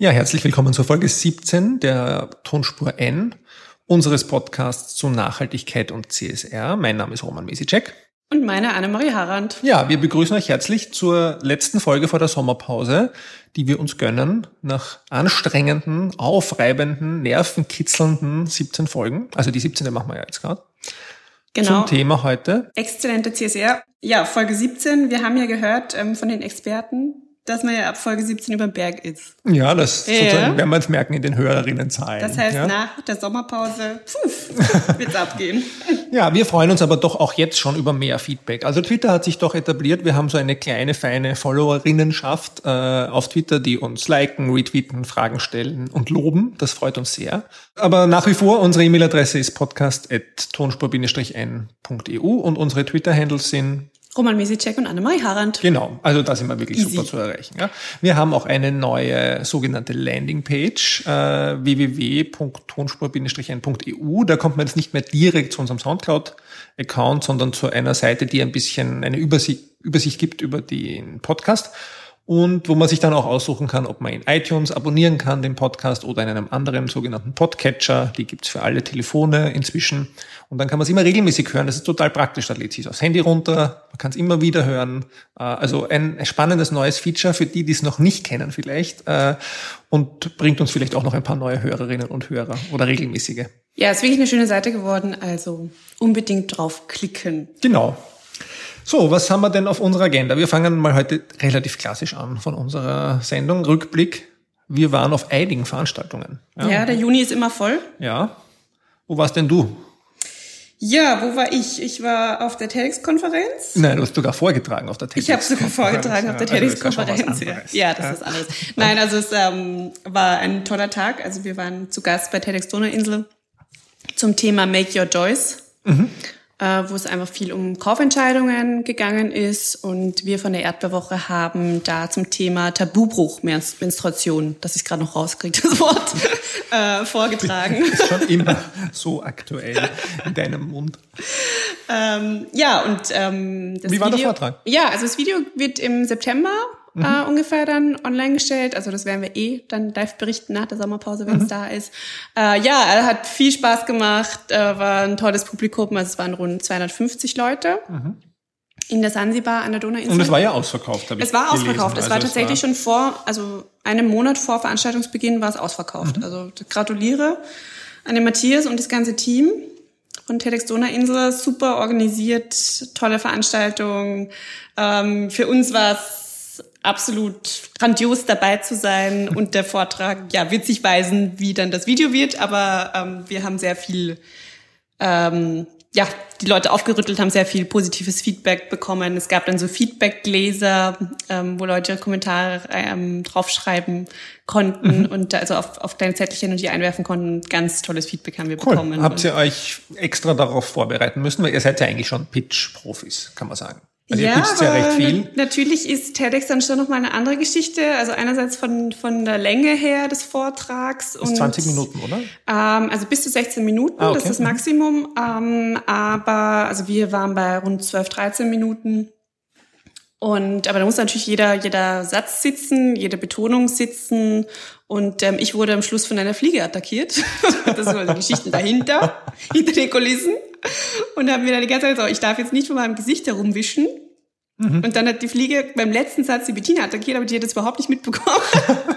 Ja, herzlich willkommen zur Folge 17 der Tonspur N unseres Podcasts zu Nachhaltigkeit und CSR. Mein Name ist Roman Mesicek. Und meine Annemarie Harand. Ja, wir begrüßen euch herzlich zur letzten Folge vor der Sommerpause, die wir uns gönnen nach anstrengenden, aufreibenden, nervenkitzelnden 17 Folgen. Also die 17. machen wir ja jetzt gerade. Genau. Zum Thema heute. Exzellente CSR. Ja, Folge 17. Wir haben ja gehört ähm, von den Experten, dass man ja ab Folge 17 über den Berg ist. Ja, das Ja. sozusagen werden wir es merken in den Hörerinnenzahlen. Das heißt, ja? nach der Sommerpause pfuff, wird's abgehen. Ja, wir freuen uns aber doch auch jetzt schon über mehr Feedback. Also Twitter hat sich doch etabliert. Wir haben so eine kleine, feine Followerinnenschaft äh, auf Twitter, die uns liken, retweeten, Fragen stellen und loben. Das freut uns sehr. Aber nach wie vor, unsere E-Mail-Adresse ist podcast.tonspur-n.eu und unsere Twitter-Handles sind Roman Mesicek und Annemarie Harand. Genau, also da sind wir wirklich Easy. super zu erreichen. Ja. Wir haben auch eine neue sogenannte Landingpage, äh, www.tonspur-n.eu. Da kommt man jetzt nicht mehr direkt zu unserem Soundcloud-Account, sondern zu einer Seite, die ein bisschen eine Übersicht, Übersicht gibt über den Podcast und wo man sich dann auch aussuchen kann, ob man in iTunes abonnieren kann, den Podcast, oder in einem anderen sogenannten Podcatcher. Die gibt's für alle Telefone inzwischen. Und dann kann man es immer regelmäßig hören. Das ist total praktisch. Da lädt sich aufs Handy runter, man kann es immer wieder hören. Äh, Also ein spannendes neues Feature für die, die es noch nicht kennen vielleicht. äh, Und bringt uns vielleicht auch noch ein paar neue Hörerinnen und Hörer oder regelmäßige. Ja, ist wirklich eine schöne Seite geworden, also unbedingt draufklicken. Genau. So, was haben wir denn auf unserer Agenda? Wir fangen mal heute relativ klassisch an von unserer Sendung. Rückblick. Wir waren auf einigen Veranstaltungen. Ja, der Juni ist immer voll. Ja. Wo warst denn du? Ja, wo war ich? Ich war auf der TEDx-Konferenz. Nein, du hast sogar vorgetragen auf der TEDx. Ich habe sogar vorgetragen auf der Ja, also ja TEDx-Konferenz. Ja. ja, das ist alles. Nein, also es ähm, war ein toller Tag. Also wir waren zu Gast bei TEDx Donauinsel zum Thema Make Your Choice, äh, wo es einfach viel um Kaufentscheidungen gegangen ist. Und wir von der Erdbeerwoche haben da zum Thema Tabubruch, Menstru- Menstruation, das ich gerade noch rauskriege, das Wort, äh, vorgetragen. Ist schon immer so aktuell in deinem Mund. Ähm, ja, und ähm, das Wie war der Video, Vortrag? Ja, also das Video wird im September äh, ungefähr dann online gestellt. Also das werden wir eh dann live berichten nach der Sommerpause, wenn es da ist. Äh, ja, er hat viel Spaß gemacht, äh, war ein tolles Publikum. Also es waren rund 250 Leute in der Sansibar an der Donauinsel. Und es war ja ausverkauft, habe ich Es war gelesen. ausverkauft. Es Also war tatsächlich schon vor, also einem Monat vor Veranstaltungsbeginn war es ausverkauft. Also gratuliere an den Matthias und das ganze Team von TEDx Donauinsel. Super organisiert, tolle Veranstaltung. Ähm, für uns war es absolut grandios dabei zu sein und der Vortrag, ja, wird sich weisen, wie dann das Video wird, aber ähm, wir haben sehr viel ähm, ja, die Leute aufgerüttelt haben sehr viel positives Feedback bekommen. Es gab dann so Feedbackgläser, ähm, wo Leute ihre Kommentare ähm, draufschreiben konnten und also auf, auf kleine Zettelchen und die einwerfen konnten. Ganz tolles Feedback haben wir Cool. bekommen. Habt ihr euch extra darauf vorbereiten müssen? Weil ihr seid ja eigentlich schon Pitch-Profis, kann man sagen. Also ja aber recht viel. na- Natürlich ist TEDx dann schon noch mal eine andere Geschichte. Also einerseits von, von der Länge her des Vortrags. Bis 20 Minuten, oder? Ähm, also bis zu 16 Minuten, Ah, okay. das ist das Maximum. Ähm, aber also wir waren bei rund 12, 13 Minuten. Und aber da muss natürlich jeder, jeder Satz sitzen, jede Betonung sitzen. Und ähm, ich wurde am Schluss von einer Fliege attackiert. das war die Geschichten dahinter, hinter den Kulissen. Und haben mir dann die ganze Zeit gesagt, ich darf jetzt nicht von meinem Gesicht herumwischen. Und dann hat die Fliege beim letzten Satz die Bettina attackiert, aber die hat das überhaupt nicht mitbekommen.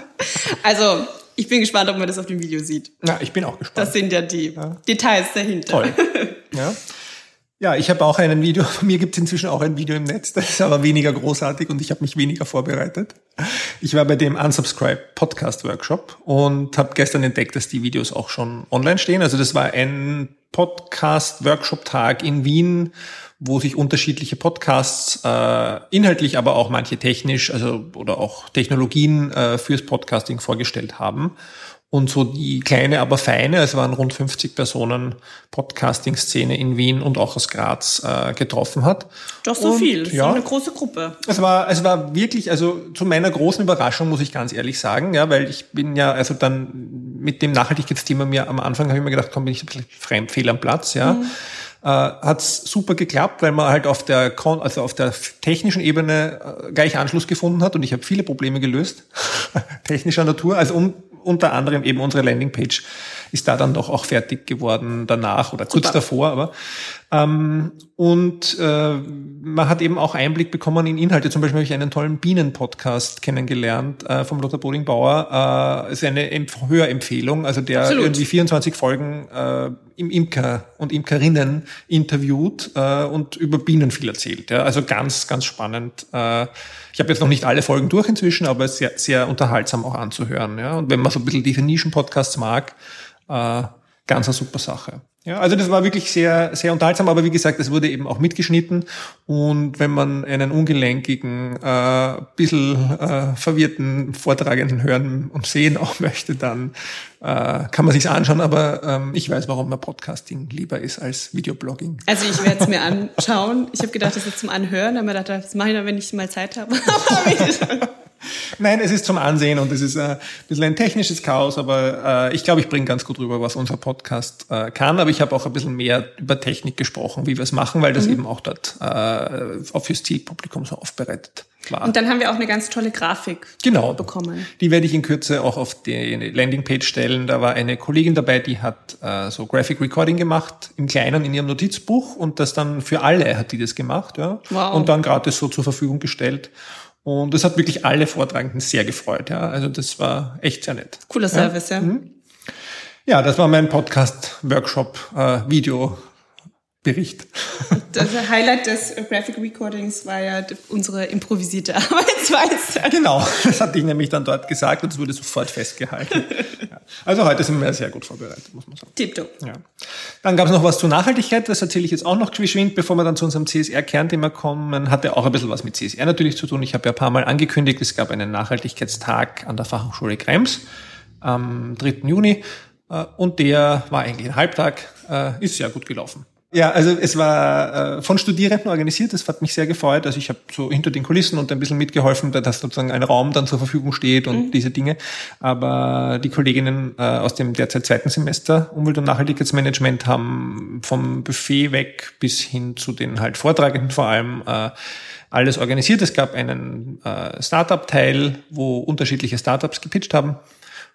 also, ich bin gespannt, ob man das auf dem Video sieht. Na, ich bin auch gespannt. Das sind ja die Details dahinter. Toll. Ja. Ja, ich habe auch ein Video, von mir gibt es inzwischen auch ein Video im Netz, das ist aber weniger großartig und ich habe mich weniger vorbereitet. Ich war bei dem Unsubscribe Podcast Workshop und habe gestern entdeckt, dass die Videos auch schon online stehen. Also das war ein Podcast Workshop Tag in Wien, wo sich unterschiedliche Podcasts, äh, inhaltlich, aber auch manche technisch, also oder auch Technologien äh, fürs Podcasting vorgestellt haben. Und so die kleine, aber feine, es waren rund 50 Personen Podcasting-Szene in Wien und auch aus Graz äh, getroffen hat. Doch so Und, viel. Ja, So eine große Gruppe. es war, es war wirklich, also zu meiner großen Überraschung muss ich ganz ehrlich sagen, ja, weil ich bin ja, also dann mit dem Nachhaltigkeitsthema mir am Anfang habe ich mir gedacht, komm, bin ich ein bisschen fremd, fehl am Platz, ja. Äh, hat's super geklappt, weil man halt auf der Kon also auf der technischen Ebene äh, gleich Anschluss gefunden hat und ich habe viele Probleme gelöst, technischer Natur, also um, unter anderem eben unsere Landingpage ist da dann doch auch fertig geworden danach oder kurz Super. davor, aber ähm, und äh, man hat eben auch Einblick bekommen in Inhalte. Zum Beispiel habe ich einen tollen Bienen-Podcast kennengelernt äh, vom Lothar Boding-Bauer. Äh, ist eine Empf Hörempfehlung, also der Absolut. irgendwie 24 Folgen äh, im Imker und Imkerinnen interviewt äh, und über Bienen viel erzählt. Ja. Also ganz, ganz spannend. Äh, ich habe jetzt noch nicht alle Folgen durch inzwischen, aber sehr, sehr unterhaltsam auch anzuhören. Ja. Und wenn man so ein bisschen diese Nischen-Podcasts mag, äh, ganz eine super Sache. Ja, also das war wirklich sehr, sehr unterhaltsam, aber wie gesagt, es wurde eben auch mitgeschnitten und wenn man einen ungelenkigen, äh, bisschen äh, verwirrten Vortragenden hören und sehen auch möchte, dann äh, kann man sich's anschauen, aber ähm, ich weiß, warum mir Podcasting lieber ist als Videoblogging. Also ich werde es mir anschauen. Ich habe gedacht, das ist zum Anhören, aber gedacht, das mache ich dann, wenn ich mal Zeit habe. Nein, es ist zum Ansehen und es ist äh, ein bisschen ein technisches Chaos, aber äh, ich glaube, ich bringe ganz gut rüber, was unser Podcast äh, kann. Aber ich habe auch ein bisschen mehr über Technik gesprochen, wie wir es machen, weil das mhm. eben auch dort auch fürs Zielpublikum so aufbereitet war. Und dann haben wir auch eine ganz tolle Grafik genau. bekommen. Die werde ich in Kürze auch auf die Landingpage stellen. Da war eine Kollegin dabei, die hat so Graphic Recording gemacht, im Kleinen in ihrem Notizbuch und das dann für alle hat die das gemacht. Ja? Wow. Und dann gratis so zur Verfügung gestellt. Und das hat wirklich alle Vortragenden sehr gefreut. Ja. Also das war echt sehr nett. Cooler Service, ja. Ja, mhm. ja das war mein Podcast-Video. Das Highlight des Graphic Recordings war ja unsere improvisierte Arbeitsweise. Genau, das hatte ich nämlich dann dort gesagt und es wurde sofort festgehalten. Ja. Also heute sind wir sehr gut vorbereitet, muss man sagen. Tiptop. Ja. Dann gab es noch was zur Nachhaltigkeit, das erzähle ich jetzt auch noch geschwind, bevor wir dann zu unserem CSR-Kernthema kommen. Hatte auch ein bisschen was mit CSR natürlich zu tun. Ich habe ja ein paar Mal angekündigt, es gab einen Nachhaltigkeitstag an der Fachhochschule Krems am 3. Juni äh, und der war eigentlich ein Halbtag, äh, ist sehr gut gelaufen. Ja, also es war äh, von Studierenden organisiert, das hat mich sehr gefreut. Also ich habe so hinter den Kulissen und ein bisschen mitgeholfen, dass sozusagen ein Raum dann zur Verfügung steht und mhm. diese Dinge. Aber die Kolleginnen äh, aus dem derzeit zweiten Semester Umwelt- und Nachhaltigkeitsmanagement haben vom Buffet weg bis hin zu den halt Vortragenden vor allem äh, alles organisiert. Es gab einen äh, Startup-Teil, wo unterschiedliche Startups gepitcht haben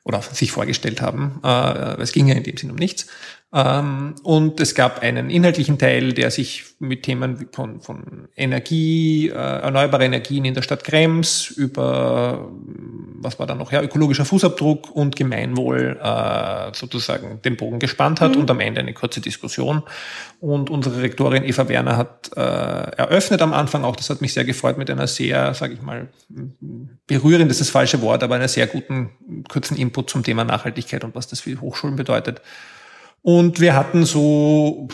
oder sich vorgestellt haben. Äh, es ging ja in dem Sinn um nichts. Ähm, und es gab einen inhaltlichen Teil, der sich mit Themen von, von Energie, äh, erneuerbare Energien in der Stadt Krems über, was war da noch, ja, ökologischer Fußabdruck und Gemeinwohl äh, sozusagen den Bogen gespannt hat mhm. und am Ende eine kurze Diskussion. Und unsere Rektorin Eva Werner hat äh, eröffnet am Anfang auch, das hat mich sehr gefreut, mit einer sehr, sage ich mal, berührend ist das falsche Wort, aber einer sehr guten, kurzen Input zum Thema Nachhaltigkeit und was das für Hochschulen bedeutet. Und wir hatten so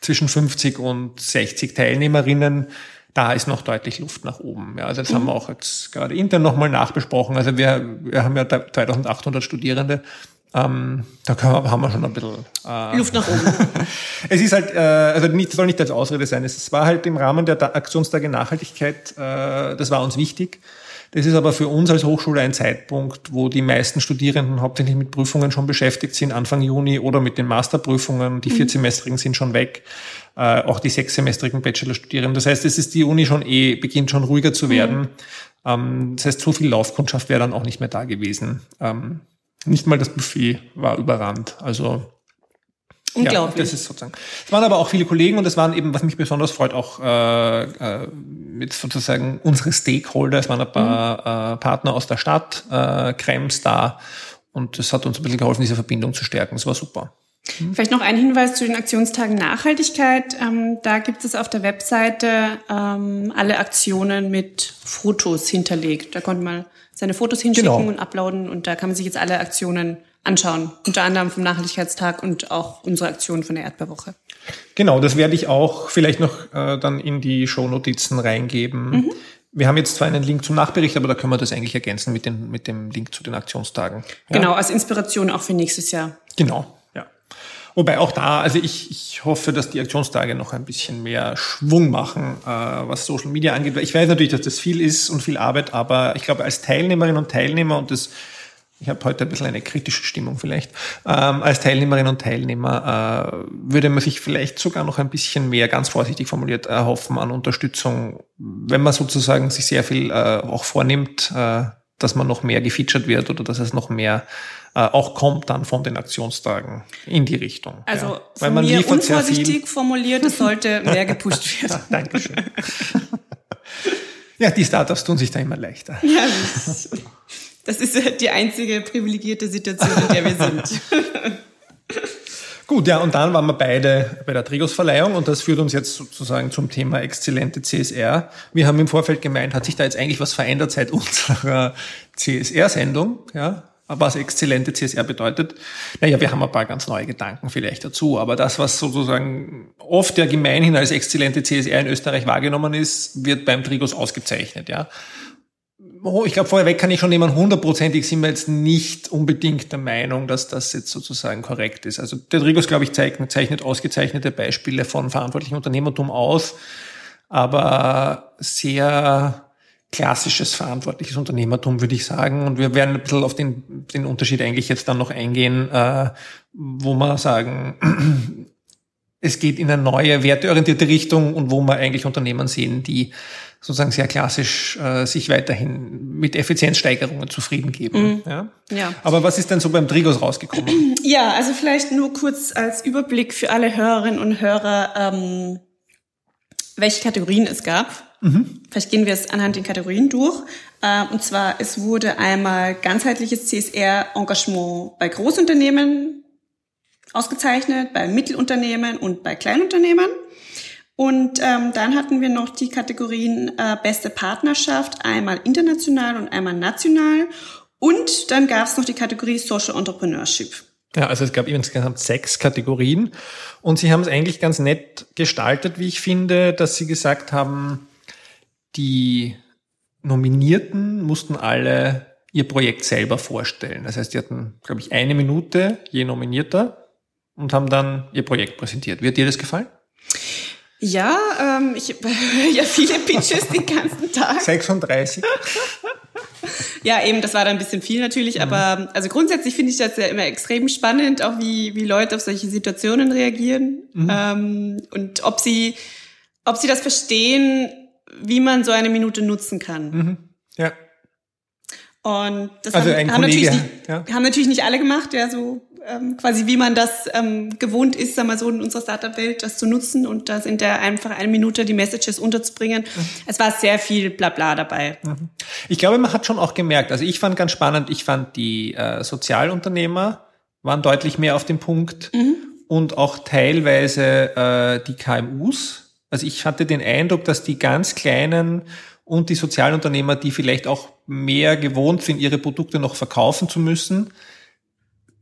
zwischen 50 und 60 Teilnehmerinnen. Da ist noch deutlich Luft nach oben. Ja, also das mhm. haben wir auch jetzt gerade intern nochmal nachbesprochen. Also wir, wir haben ja 2800 Studierende. Ähm, da wir, haben wir schon ein bisschen äh, Luft nach oben. es ist halt, äh, also nicht, soll nicht als Ausrede sein. Es war halt im Rahmen der Aktionstage Nachhaltigkeit, äh, das war uns wichtig. Das ist aber für uns als Hochschule ein Zeitpunkt, wo die meisten Studierenden hauptsächlich mit Prüfungen schon beschäftigt sind, Anfang Juni oder mit den Masterprüfungen. Die mhm. viersemestrigen sind schon weg, äh, auch die sechssemestrigen Bachelorstudierenden. Das heißt, es ist die Uni schon eh, beginnt schon ruhiger zu werden. Mhm. Ähm, das heißt, so viel Laufkundschaft wäre dann auch nicht mehr da gewesen. Ähm, nicht mal das Buffet war überrannt. Also Unglaublich. Ja, das ist sozusagen. Es waren aber auch viele Kollegen und es waren eben, was mich besonders freut, auch äh, äh, mit sozusagen unsere Stakeholder. Es waren ein paar mhm. äh, Partner aus der Stadt, äh, Krems da und das hat uns ein bisschen geholfen, diese Verbindung zu stärken. Es war super. Mhm. Vielleicht noch ein Hinweis zu den Aktionstagen Nachhaltigkeit. Ähm, da gibt es auf der Webseite ähm, alle Aktionen mit Fotos hinterlegt. Da konnte man seine Fotos hinschicken genau. und uploaden und da kann man sich jetzt alle Aktionen anschauen. Unter anderem vom Nachhaltigkeitstag und auch unsere Aktion von der Erdbeerwoche. Genau, das werde ich auch vielleicht noch äh, dann in die Shownotizen reingeben. Mhm. Wir haben jetzt zwar einen Link zum Nachbericht, aber da können wir das eigentlich ergänzen mit, den, mit dem Link zu den Aktionstagen. Ja? Genau, als Inspiration auch für nächstes Jahr. Genau, ja. Wobei auch da, also ich, ich hoffe, dass die Aktionstage noch ein bisschen mehr Schwung machen, äh, was Social Media angeht. Ich weiß natürlich, dass das viel ist und viel Arbeit, aber ich glaube, als Teilnehmerinnen und Teilnehmer und das ich habe heute ein bisschen eine kritische Stimmung vielleicht, ähm, als Teilnehmerin und Teilnehmer äh, würde man sich vielleicht sogar noch ein bisschen mehr, ganz vorsichtig formuliert, erhoffen an Unterstützung, wenn man sozusagen sich sehr viel äh, auch vornimmt, äh, dass man noch mehr gefeatured wird oder dass es noch mehr äh, auch kommt dann von den Aktionstagen in die Richtung. Also ja. Weil man mir unvorsichtig formuliert, es sollte mehr gepusht werden. Dankeschön. ja, die Startups tun sich da immer leichter. Ja, das das ist die einzige privilegierte Situation, in der wir sind. Gut, ja, und dann waren wir beide bei der Trigos-Verleihung und das führt uns jetzt sozusagen zum Thema exzellente CSR. Wir haben im Vorfeld gemeint, hat sich da jetzt eigentlich was verändert seit unserer CSR-Sendung, ja? was exzellente CSR bedeutet. Naja, wir haben ein paar ganz neue Gedanken vielleicht dazu, aber das, was sozusagen oft ja gemeinhin als exzellente CSR in Österreich wahrgenommen ist, wird beim Trigos ausgezeichnet, ja. Oh, ich glaube, vorherweg kann ich schon nehmen, hundertprozentig sind wir jetzt nicht unbedingt der Meinung, dass das jetzt sozusagen korrekt ist. Also der Trigos, glaube ich, zeichnet, zeichnet ausgezeichnete Beispiele von verantwortlichem Unternehmertum aus, aber sehr klassisches verantwortliches Unternehmertum, würde ich sagen. Und wir werden ein bisschen auf den, den Unterschied eigentlich jetzt dann noch eingehen, äh, wo wir sagen, es geht in eine neue, werteorientierte Richtung und wo wir eigentlich Unternehmen sehen, die sozusagen sehr klassisch äh, sich weiterhin mit Effizienzsteigerungen zufrieden geben. Mhm. Ja? ja. Aber was ist denn so beim Trigos rausgekommen? Ja, also vielleicht nur kurz als Überblick für alle Hörerinnen und Hörer, ähm, welche Kategorien es gab. Mhm. Vielleicht gehen wir es anhand den Kategorien durch. Äh, und zwar, es wurde einmal ganzheitliches CSR-Engagement bei Großunternehmen ausgezeichnet, bei Mittelunternehmen und bei Kleinunternehmen. Und ähm, dann hatten wir noch die Kategorien äh, beste Partnerschaft, einmal international und einmal national. Und dann gab es noch die Kategorie Social Entrepreneurship. Ja, also es gab insgesamt sechs Kategorien und Sie haben es eigentlich ganz nett gestaltet, wie ich finde, dass Sie gesagt haben, die Nominierten mussten alle ihr Projekt selber vorstellen. Das heißt, die hatten, glaube ich, eine Minute je Nominierter und haben dann ihr Projekt präsentiert. Wird dir das gefallen? Ja, ähm, ich höre ja viele Pitches den ganzen Tag. 36. ja, eben, das war dann ein bisschen viel natürlich, mhm. aber also grundsätzlich finde ich das ja immer extrem spannend, auch wie, wie Leute auf solche Situationen reagieren mhm. ähm, und ob sie, ob sie das verstehen, wie man so eine Minute nutzen kann. Mhm. Ja. Und das also haben, haben, natürlich nicht, ja. haben natürlich nicht alle gemacht, ja, so ähm, quasi wie man das ähm, gewohnt ist, sagen wir so in unserer Startup-Welt, das zu nutzen und das in der einfach eine Minute die Messages unterzubringen. Mhm. Es war sehr viel Blabla dabei. Mhm. Ich glaube, man hat schon auch gemerkt, also ich fand ganz spannend, ich fand die äh, Sozialunternehmer waren deutlich mehr auf dem Punkt mhm. und auch teilweise äh, die KMUs. Also ich hatte den Eindruck, dass die ganz kleinen und die Sozialunternehmer, die vielleicht auch mehr gewohnt sind, ihre Produkte noch verkaufen zu müssen,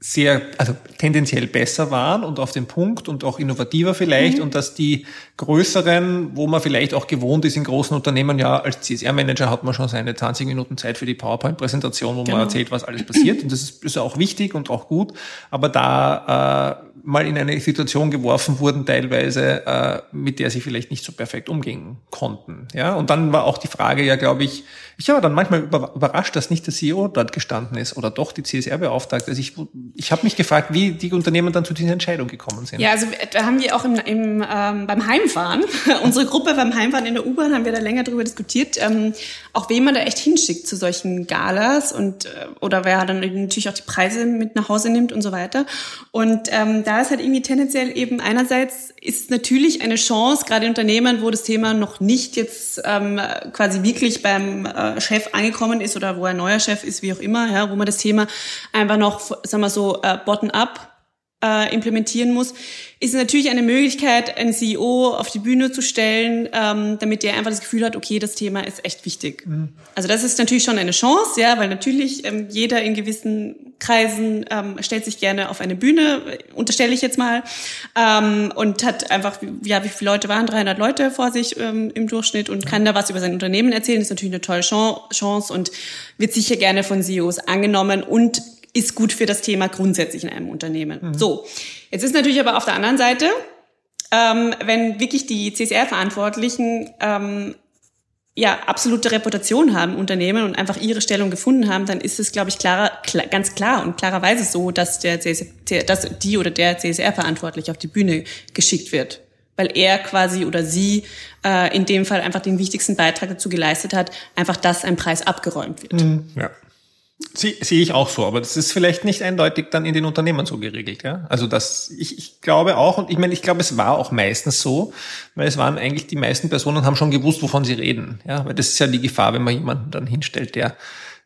sehr, also tendenziell besser waren und auf den Punkt und auch innovativer vielleicht mhm. und dass die größeren, wo man vielleicht auch gewohnt ist in großen Unternehmen, ja, als CSR-Manager hat man schon seine 20 Minuten Zeit für die PowerPoint-Präsentation, wo genau. man erzählt, was alles passiert und das ist, ist auch wichtig und auch gut, aber da äh, mal in eine Situation geworfen wurden, teilweise, äh, mit der sie vielleicht nicht so perfekt umgehen konnten. Ja, und dann war auch die Frage ja, glaube ich, ich war dann manchmal überrascht, dass nicht der CEO dort gestanden ist oder doch die CSR-Beauftragte. Also ich, ich habe mich gefragt, wie die Unternehmen dann zu dieser Entscheidung gekommen sind. Ja, also da haben wir auch im, im, ähm, beim Heimfahren, unsere Gruppe beim Heimfahren in der U-Bahn, haben wir da länger drüber diskutiert, ähm, auch wen man da echt hinschickt zu solchen Galas und äh, oder wer dann natürlich auch die Preise mit nach Hause nimmt und so weiter. Und ähm, da ist halt irgendwie tendenziell eben einerseits ist natürlich eine Chance, gerade in Unternehmen, wo das Thema noch nicht jetzt ähm, quasi wirklich beim äh, Chef angekommen ist oder wo ein neuer Chef ist, wie auch immer, ja, wo man das Thema einfach noch, sagen wir so, äh, bottom-up äh, implementieren muss, ist natürlich eine Möglichkeit, einen CEO auf die Bühne zu stellen, ähm, damit der einfach das Gefühl hat, okay, das Thema ist echt wichtig. Mhm. Also das ist natürlich schon eine Chance, ja, weil natürlich ähm, jeder in gewissen Kreisen ähm, stellt sich gerne auf eine Bühne, unterstelle ich jetzt mal, ähm, und hat einfach, ja, wie viele Leute waren? 300 Leute vor sich ähm, im Durchschnitt und kann da was über sein Unternehmen erzählen. Das ist natürlich eine tolle Chance und wird sicher gerne von CEOs angenommen und ist gut für das Thema grundsätzlich in einem Unternehmen. Mhm. So, jetzt ist natürlich aber auf der anderen Seite, ähm, wenn wirklich die CSR-Verantwortlichen ähm, ja absolute Reputation haben Unternehmen und einfach ihre Stellung gefunden haben, dann ist es, glaube ich, klarer, klar, ganz klar und klarerweise so, dass der CSR, dass die oder der CSR verantwortlich auf die Bühne geschickt wird, weil er quasi oder sie äh, in dem Fall einfach den wichtigsten Beitrag dazu geleistet hat, einfach dass ein Preis abgeräumt wird. Mhm. Ja. Sie, sehe ich auch so, aber das ist vielleicht nicht eindeutig dann in den Unternehmen so geregelt, ja. Also das, ich, ich glaube auch, und ich meine, ich glaube, es war auch meistens so, weil es waren eigentlich die meisten Personen haben schon gewusst, wovon sie reden, ja, weil das ist ja die Gefahr, wenn man jemanden dann hinstellt, der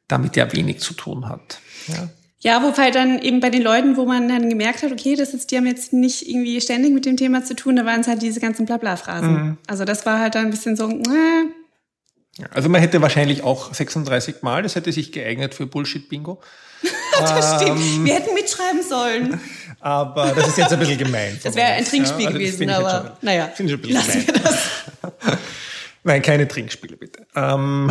damit ja wenig zu tun hat. Ja. Ja, wobei dann eben bei den Leuten, wo man dann gemerkt hat, okay, das ist, die haben jetzt nicht irgendwie ständig mit dem Thema zu tun, da waren es halt diese ganzen Blabla-Phrasen. Mhm. Also das war halt dann ein bisschen so, äh, also man hätte wahrscheinlich auch 36 Mal, das hätte sich geeignet für Bullshit-Bingo. das stimmt. Ähm, Wir hätten mitschreiben sollen. Aber das ist jetzt ein bisschen gemein. Das wäre ein Trinkspiel ja, also gewesen, aber schon, naja. Finde ich ein bisschen gemein. Nein, keine Trinkspiele bitte. Ähm,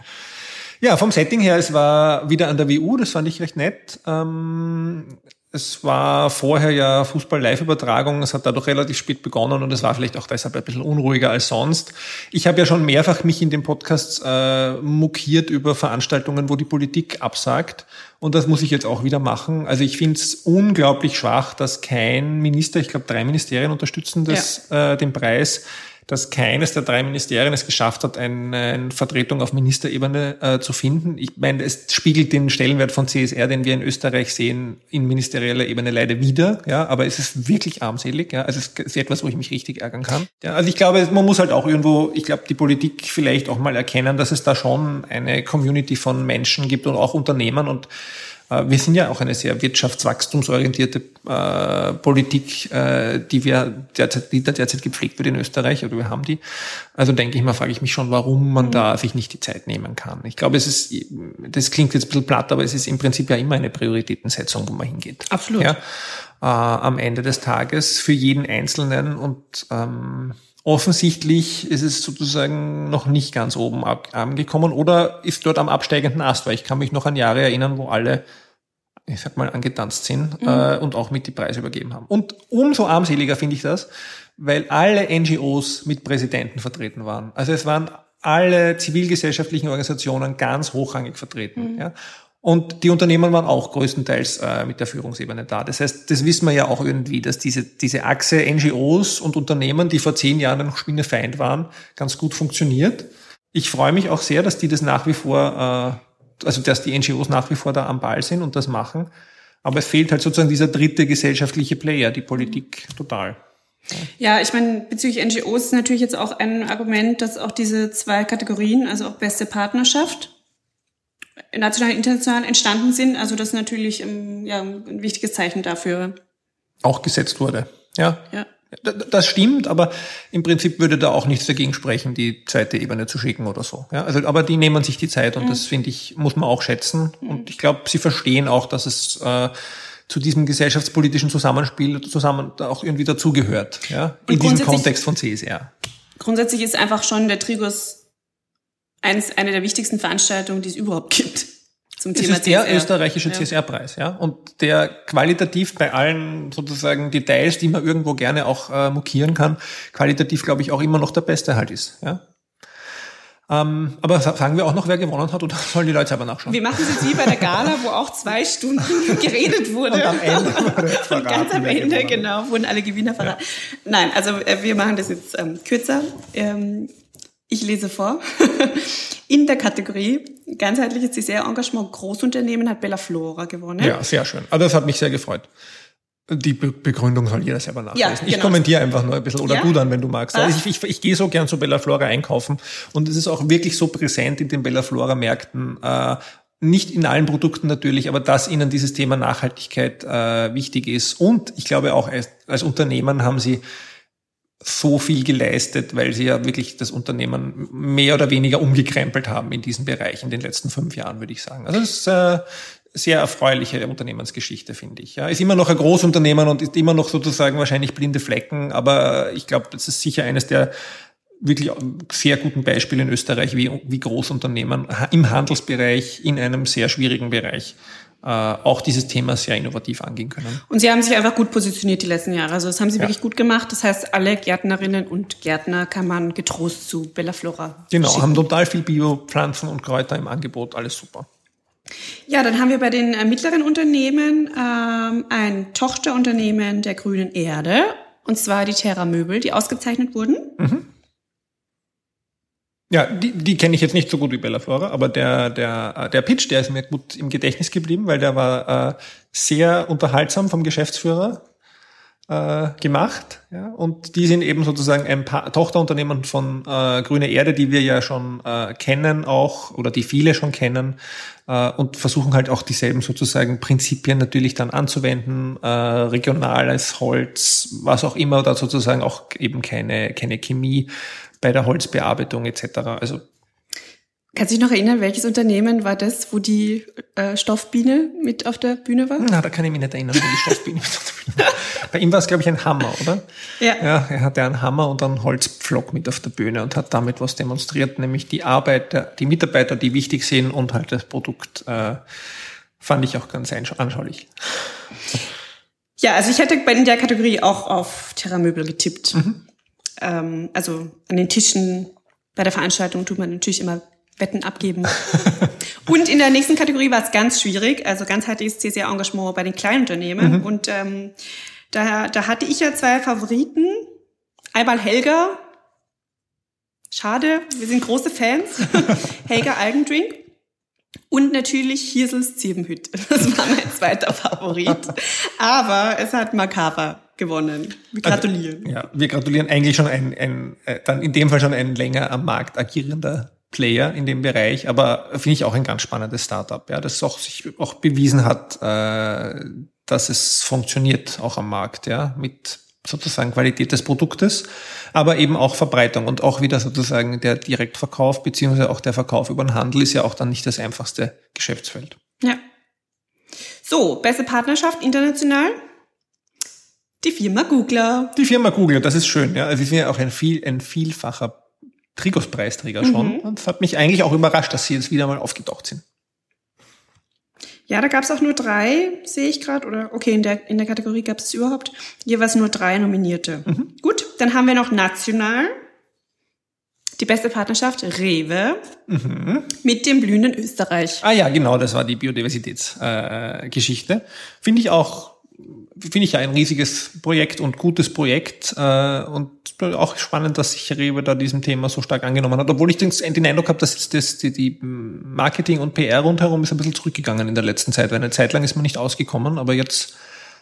ja, vom Setting her, es war wieder an der WU, das fand ich recht nett. Ähm, es war vorher ja Fußball-Live-Übertragung, es hat dadurch relativ spät begonnen und es war vielleicht auch deshalb ein bisschen unruhiger als sonst. Ich habe ja schon mehrfach mich in den Podcasts äh, mokiert über Veranstaltungen, wo die Politik absagt und das muss ich jetzt auch wieder machen. Also ich finde es unglaublich schwach, dass kein Minister, ich glaube drei Ministerien unterstützen das, ja. äh, den Preis, dass keines der drei Ministerien es geschafft hat, eine, eine Vertretung auf Ministerebene äh, zu finden. Ich meine, es spiegelt den Stellenwert von CSR, den wir in Österreich sehen, in ministerieller Ebene leider wieder. Ja, aber es ist wirklich armselig. Ja, also es ist etwas, wo ich mich richtig ärgern kann. Ja, also ich glaube, man muss halt auch irgendwo, ich glaube, die Politik vielleicht auch mal erkennen, dass es da schon eine Community von Menschen gibt und auch Unternehmen und äh, wir sind ja auch eine sehr wirtschaftswachstumsorientierte äh, Politik, äh, die wir derzeit, die da derzeit gepflegt wird in Österreich, oder wir haben die. Also denke ich mal, frage ich mich schon, warum man da sich nicht die Zeit nehmen kann. Ich glaube, es ist, das klingt jetzt ein bisschen platt, aber es ist im Prinzip ja immer eine Prioritätensetzung, wo man hingeht. Absolut. Ja? Äh, am Ende des Tages für jeden Einzelnen und ähm, Offensichtlich ist es sozusagen noch nicht ganz oben angekommen oder ist dort am absteigenden Ast, weil ich kann mich noch an Jahre erinnern, wo alle, ich sag mal, angetanzt sind mhm. äh, und auch mit die Preise übergeben haben. Und umso armseliger finde ich das, weil alle NGOs mit Präsidenten vertreten waren. Also es waren alle zivilgesellschaftlichen Organisationen ganz hochrangig vertreten. Mhm. Ja. Und die Unternehmen waren auch größtenteils äh, mit der Führungsebene da. Das heißt, das wissen wir ja auch irgendwie, dass diese, diese Achse NGOs und Unternehmen, die vor zehn Jahren noch Spinnefeind waren, ganz gut funktioniert. Ich freue mich auch sehr, dass die das nach wie vor, äh, also dass die NGOs nach wie vor da am Ball sind und das machen. Aber es fehlt halt sozusagen dieser dritte gesellschaftliche Player, die Politik total. Ja, ich meine, bezüglich NGOs ist natürlich jetzt auch ein Argument, dass auch diese zwei Kategorien, also auch beste Partnerschaft national und international entstanden sind. Also das ist natürlich ähm, ja, ein wichtiges Zeichen dafür. Auch gesetzt wurde. Ja. ja. Das stimmt, aber im Prinzip würde da auch nichts dagegen sprechen, die zweite Ebene zu schicken oder so. Ja, also, aber die nehmen sich die Zeit und mhm. das finde ich, muss man auch schätzen. Mhm. Und ich glaube, sie verstehen auch, dass es äh, zu diesem gesellschaftspolitischen Zusammenspiel zusammen auch irgendwie dazugehört, ja, in diesem Kontext von CSR. Grundsätzlich ist einfach schon der Trigus eins, eine der wichtigsten Veranstaltungen, die es überhaupt gibt. Zum Thema es ist der CSR. österreichische CSR-Preis, ja, und der qualitativ bei allen sozusagen Details, die man irgendwo gerne auch äh, mokieren kann, qualitativ glaube ich auch immer noch der beste halt ist, ja. Ähm, aber sagen wir auch noch, wer gewonnen hat, oder sollen die Leute selber nachschauen? Wir machen es jetzt wie bei der Gala, wo auch zwei Stunden geredet wurde. Und am Ende wurde verraten, Und ganz am Ende, genau, wurden alle Gewinner verraten. Ja. Nein, also äh, wir machen das jetzt ähm, kürzer. Ähm, ich lese vor. In der Kategorie ganzheitliches CSR-Engagement Großunternehmen hat Bella Flora gewonnen. Ja, sehr schön. Also das hat mich sehr gefreut. Die Be Begründung soll jeder selber nachlesen. Ja, genau. Ich kommentiere einfach nur ein bisschen oder ja? du dann, wenn du magst. Also ich, ich, ich gehe so gern zu Bella Flora einkaufen und es ist auch wirklich so präsent in den Bella Flora Märkten. Äh, nicht in allen Produkten natürlich, aber dass ihnen dieses Thema Nachhaltigkeit äh, wichtig ist. Und ich glaube auch als, als Unternehmen haben sie so viel geleistet, weil sie ja wirklich das Unternehmen mehr oder weniger umgekrempelt haben in diesem Bereich in den letzten fünf Jahren, würde ich sagen. Also das ist eine sehr erfreuliche Unternehmensgeschichte, finde ich. Ja, ist immer noch ein Großunternehmen und ist immer noch sozusagen wahrscheinlich blinde Flecken, aber ich glaube, das ist sicher eines der wirklich sehr guten Beispiele in Österreich, wie, wie Großunternehmen im Handelsbereich in einem sehr schwierigen Bereich äh, auch dieses Thema sehr innovativ angehen können. Und Sie haben sich einfach gut positioniert die letzten Jahre. Also das haben Sie ja. wirklich gut gemacht. Das heißt, alle Gärtnerinnen und Gärtner kann man getrost zu Bella Flora. Genau, schicken. haben total viel Biopflanzen und Kräuter im Angebot. Alles super. Ja, dann haben wir bei den äh, mittleren Unternehmen ähm, ein Tochterunternehmen der Grünen Erde, und zwar die Terra Möbel, die ausgezeichnet wurden. Mhm. Ja, die, die kenne ich jetzt nicht so gut wie Bella Flora, aber der, der, der Pitch, der ist mir gut im Gedächtnis geblieben, weil der war äh, sehr unterhaltsam vom Geschäftsführer äh, gemacht. Ja? Und die sind eben sozusagen ein paar Tochterunternehmen von äh, Grüne Erde, die wir ja schon äh, kennen auch oder die viele schon kennen äh, und versuchen halt auch dieselben sozusagen Prinzipien natürlich dann anzuwenden, äh, regionales Holz, was auch immer, da sozusagen auch eben keine, keine Chemie bei der Holzbearbeitung etc. Also Kannst du dich noch erinnern, welches Unternehmen war das, wo die äh, Stoffbiene mit auf der Bühne war? Na, da kann ich mich nicht erinnern, wo die Stoffbiene mit auf der Bühne war. Bei ihm war es, glaube ich, ein Hammer, oder? Ja. Ja, er hatte einen Hammer und einen Holzpflock mit auf der Bühne und hat damit was demonstriert, nämlich die Arbeiter, die Mitarbeiter, die wichtig sind und halt das Produkt, äh, fand ich auch ganz anschaulich. Ja, also ich hätte bei in der Kategorie auch auf Terramöbel getippt. Mhm ähm, also an den Tischen bei der Veranstaltung tut man natürlich immer Wetten abgeben. und in der nächsten Kategorie war es ganz schwierig, also ganzheitliches CCR-Engagement bei den Kleinunternehmen. Mhm. Und ähm, da, da hatte ich ja zwei Favoriten. Einmal Helga. Schade, wir sind große Fans. Helga Algendrink. Und natürlich Hirsels Ziebenhüt. Das war mein zweiter Favorit. Aber es hat Makava gewonnen. Wir also, gratulieren. Also, ja, wir gratulieren eigentlich schon ein, ein äh, dann in dem Fall schon ein länger am Markt agierender Player in dem Bereich, aber finde ich auch ein ganz spannendes Startup, ja, das auch sich auch bewiesen hat, äh, dass es funktioniert auch am Markt, ja, mit sozusagen Qualität des Produktes, aber eben auch Verbreitung und auch wieder sozusagen der Direktverkauf beziehungsweise auch der Verkauf über den Handel ist ja auch dann nicht das einfachste Geschäftsfeld. Ja. So, beste Partnerschaft international? Die Firma Googler. Die Firma Googler, das ist schön. Ja. Also sie sind ja auch ein, viel, ein vielfacher Trigos-Preisträger schon. Mhm. Und es hat mich eigentlich auch überrascht, dass sie jetzt wieder mal aufgetaucht sind. Ja, da gab es auch nur drei, sehe ich gerade. Oder okay, in der, in der Kategorie gab es überhaupt jeweils nur drei Nominierte. Mhm. Gut, dann haben wir noch national. Die beste Partnerschaft Rewe mhm. mit dem blühenden Österreich. Ah ja, genau, das war die Biodiversitätsgeschichte. Äh, Finde ich auch finde ich ja ein riesiges Projekt und gutes Projekt äh, und auch spannend, dass sich Rewe da diesem Thema so stark angenommen hat, obwohl ich den, Eindruck habe, dass das, die, die Marketing und PR rundherum ist ein bisschen zurückgegangen in der letzten Zeit, weil eine Zeit lang ist man nicht ausgekommen, aber jetzt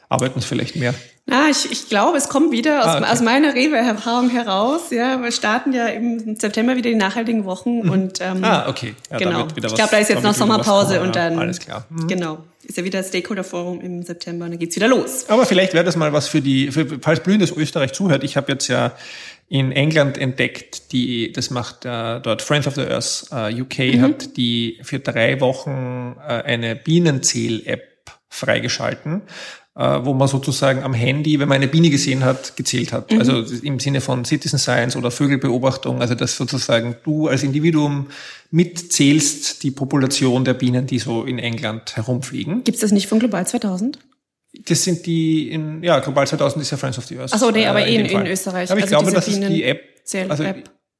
arbeiten vielleicht mehr. Na, ich, ich glaube, es kommt wieder aus, ah, okay. aus meiner Rewe-Erfahrung heraus. Ja, wir starten ja im September wieder die nachhaltigen Wochen mhm. und ähm, ah, okay. Ja, genau. ich glaube, da ist jetzt noch Sommerpause und dann ja, alles klar. Mhm. Genau ist ja wieder Stakeholder-Forum im September und dann geht's wieder los. Aber vielleicht wäre das mal was für die, für, falls blühendes Österreich zuhört. Ich habe jetzt ja in England entdeckt, die, das macht äh, dort Friends of the Earth äh, UK, mhm. hat die für drei Wochen äh, eine Bienenzähl-App freigeschalten, wo man sozusagen am Handy, wenn man eine Biene gesehen hat, gezählt hat. Mhm. Also im Sinne von Citizen Science oder Vögelbeobachtung, also dass sozusagen du als Individuum mitzählst die Population der Bienen, die so in England herumfliegen. Gibt's das nicht von Global 2000? Das sind die in, ja, Global 2000 ist ja Friends of the Earth. Achso, nee, äh, aber in, in, in Österreich. Aber ich also glaube, dass es die App, also,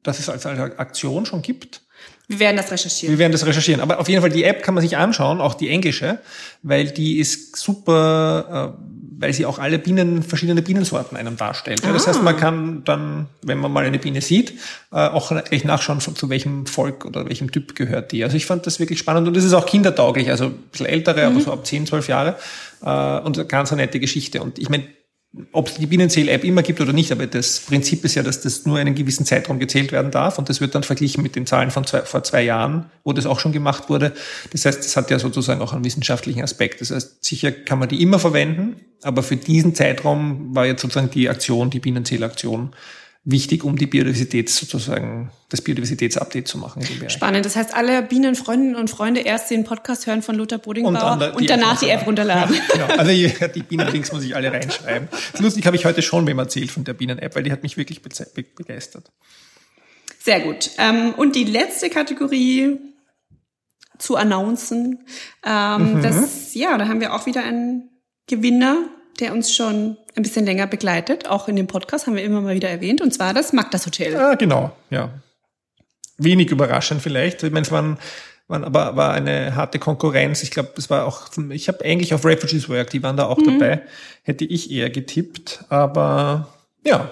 dass es als Aktion schon gibt. Wir werden das recherchieren. Wir werden das recherchieren. Aber auf jeden Fall, die App kann man sich anschauen, auch die englische, weil die ist super, äh, weil sie auch alle Bienen, verschiedene Bienensorten einem darstellt. Ah. Das heißt, man kann dann, wenn man mal eine Biene sieht, äh, auch gleich nachschauen, zu welchem Volk oder welchem Typ gehört die. Also ich fand das wirklich spannend und es ist auch kindertauglich, also ein bisschen ältere, mhm. aber so ab 10, 12 Jahre. Äh, und eine ganz eine nette Geschichte. Und ich meine, ob es die Bienenzähl-App immer gibt oder nicht, aber das Prinzip ist ja, dass das nur einen gewissen Zeitraum gezählt werden darf und das wird dann verglichen mit den Zahlen von zwei, vor zwei Jahren, wo das auch schon gemacht wurde. Das heißt, das hat ja sozusagen auch einen wissenschaftlichen Aspekt. Das heißt, sicher kann man die immer verwenden, aber für diesen Zeitraum war jetzt sozusagen die Aktion, die Bienenzählaktion wichtig, um die Biodiversität sozusagen, das Biodiversitätsupdate zu machen. Spannend. Das heißt, alle Bienenfreundinnen und Freunde erst den Podcast hören von Lothar Bodingbauer und, und danach die App runterladen. Ja, genau. Also die Bienenlinks muss ich alle reinschreiben. Das lustig, habe ich heute schon wem erzählt von der Bienen-App, weil die hat mich wirklich begeistert. Sehr gut. Ähm, und die letzte Kategorie zu announcen. Ähm, mhm. das, ja, da haben wir auch wieder einen Gewinner, der uns schon ein bisschen länger begleitet. Auch in dem Podcast haben wir immer mal wieder erwähnt, und zwar das Magdas Hotel. Ah, genau, ja. Wenig überraschend vielleicht. Ich meine, es waren, waren aber war eine harte Konkurrenz. Ich glaube, es war auch, ich habe eigentlich auf Refugees Work, die waren da auch mhm. dabei. Hätte ich eher getippt, aber ja,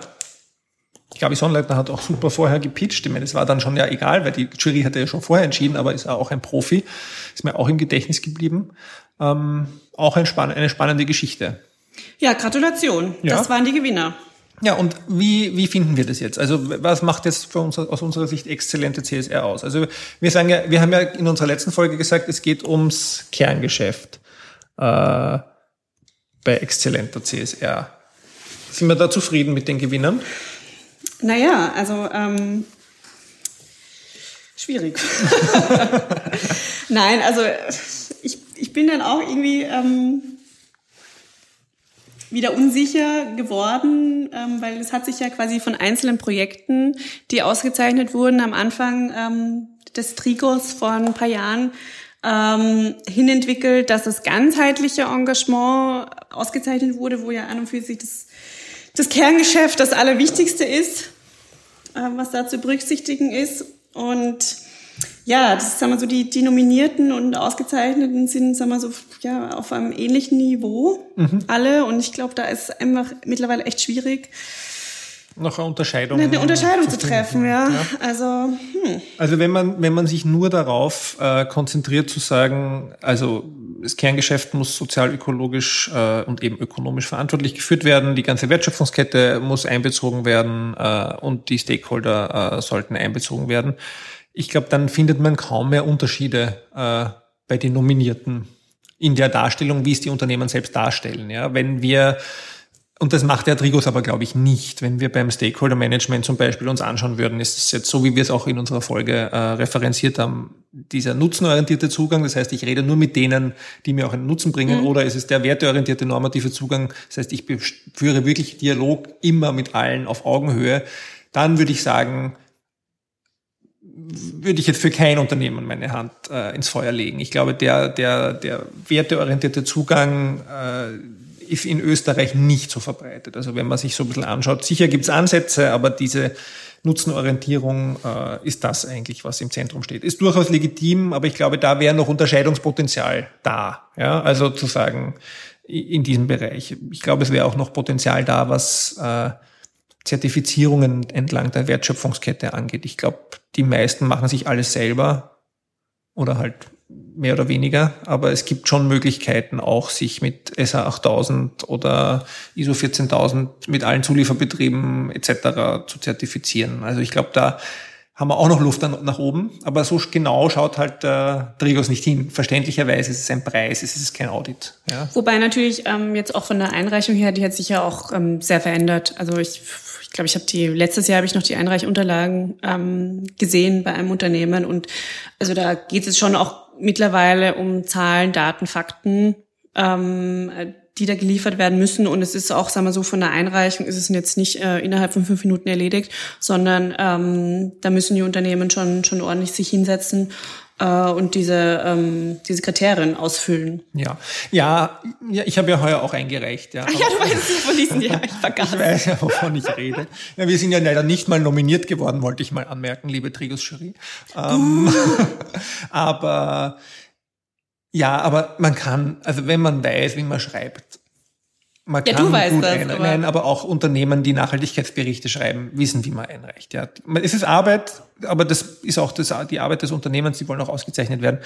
ich glaube, Sonnleitner hat auch super vorher gepitcht. Ich meine, es war dann schon ja egal, weil die Jury hatte ja schon vorher entschieden, aber ist auch ein Profi. Ist mir auch im Gedächtnis geblieben. Ähm, auch ein spann eine spannende Geschichte. Ja, Gratulation. Ja. Das waren die Gewinner. Ja, und wie, wie finden wir das jetzt? Also was macht jetzt für uns aus unserer Sicht exzellente CSR aus? Also wir sagen ja, wir haben ja in unserer letzten Folge gesagt, es geht ums Kerngeschäft äh, bei exzellenter CSR. Sind wir da zufrieden mit den Gewinnern? Naja, also ähm, schwierig. Nein, also ich, ich bin dann auch irgendwie ähm, wieder unsicher geworden, ähm, weil es hat sich ja quasi von einzelnen Projekten, die ausgezeichnet wurden am Anfang ähm, des Trigos vor ein paar Jahren, ähm, hinentwickelt, dass das ganzheitliche Engagement ausgezeichnet wurde, wo ja an und für sich das das Kerngeschäft das Allerwichtigste ist, äh, was da zu berücksichtigen ist. Und ja, das sagen wir so, die, die Nominierten und Ausgezeichneten sind, sagen wir so, ja, auf einem ähnlichen Niveau, mhm. alle. Und ich glaube, da ist einfach mittlerweile echt schwierig, noch eine Unterscheidung. Eine Unterscheidung zu, treffen, ja. ja. Also, hm. also wenn man, wenn man sich nur darauf äh, konzentriert zu sagen, also das Kerngeschäft muss sozial, ökologisch äh, und eben ökonomisch verantwortlich geführt werden, die ganze Wertschöpfungskette muss einbezogen werden äh, und die Stakeholder äh, sollten einbezogen werden. Ich glaube, dann findet man kaum mehr Unterschiede äh, bei den Nominierten in der Darstellung, wie es die Unternehmen selbst darstellen. Ja, wenn wir und das macht der Trigos aber, glaube ich, nicht. Wenn wir beim Stakeholder Management zum Beispiel uns anschauen würden, ist es jetzt so, wie wir es auch in unserer Folge äh, referenziert haben, dieser nutzenorientierte Zugang. Das heißt, ich rede nur mit denen, die mir auch einen Nutzen bringen, mhm. oder ist es der werteorientierte normative Zugang? Das heißt, ich führe wirklich Dialog immer mit allen auf Augenhöhe. Dann würde ich sagen, würde ich jetzt für kein Unternehmen meine Hand äh, ins Feuer legen. Ich glaube, der, der, der werteorientierte Zugang, äh, ist in Österreich nicht so verbreitet. Also wenn man sich so ein bisschen anschaut, sicher gibt es Ansätze, aber diese Nutzenorientierung äh, ist das eigentlich, was im Zentrum steht. Ist durchaus legitim, aber ich glaube, da wäre noch Unterscheidungspotenzial da. Ja, also zu sagen, in diesem Bereich. Ich glaube, es wäre auch noch Potenzial da, was äh, Zertifizierungen entlang der Wertschöpfungskette angeht. Ich glaube, die meisten machen sich alles selber oder halt mehr oder weniger, aber es gibt schon Möglichkeiten, auch sich mit SA 8000 oder ISO 14000 mit allen Zulieferbetrieben etc. zu zertifizieren. Also ich glaube, da haben wir auch noch Luft nach oben, aber so genau schaut halt der Trigos nicht hin. Verständlicherweise ist es ein Preis, es ist kein Audit. Ja. Wobei natürlich ähm, jetzt auch von der Einreichung her, die hat sich ja auch ähm, sehr verändert. Also ich ich glaube, ich habe die letztes Jahr habe ich noch die Einreichunterlagen ähm, gesehen bei einem Unternehmen und also da geht es schon auch mittlerweile um Zahlen, Daten, Fakten, ähm, die da geliefert werden müssen. Und es ist auch, sagen wir so, von der Einreichung ist es jetzt nicht äh, innerhalb von fünf Minuten erledigt, sondern ähm, da müssen die Unternehmen schon, schon ordentlich sich hinsetzen äh, und diese, ähm, diese Kriterien ausfüllen. Ja, ja, ja ich habe ja heuer auch eingereicht. Ja, Ach ja, du weißt ja von diesen, ja, ich vergaß. ich weiß ja, wovon ich rede. Ja, wir sind ja leider nicht mal nominiert geworden, wollte ich mal anmerken, liebe Trigos-Jury. Ähm, aber ja, aber man kann, also wenn man weiß, wie man schreibt, man ja, kann du weißt gut das, einreichen. Aber Nein, aber auch Unternehmen, die Nachhaltigkeitsberichte schreiben, wissen, wie man einreicht. Ja, es ist Arbeit, aber das ist auch das, die Arbeit des Unternehmens, die wollen auch ausgezeichnet werden.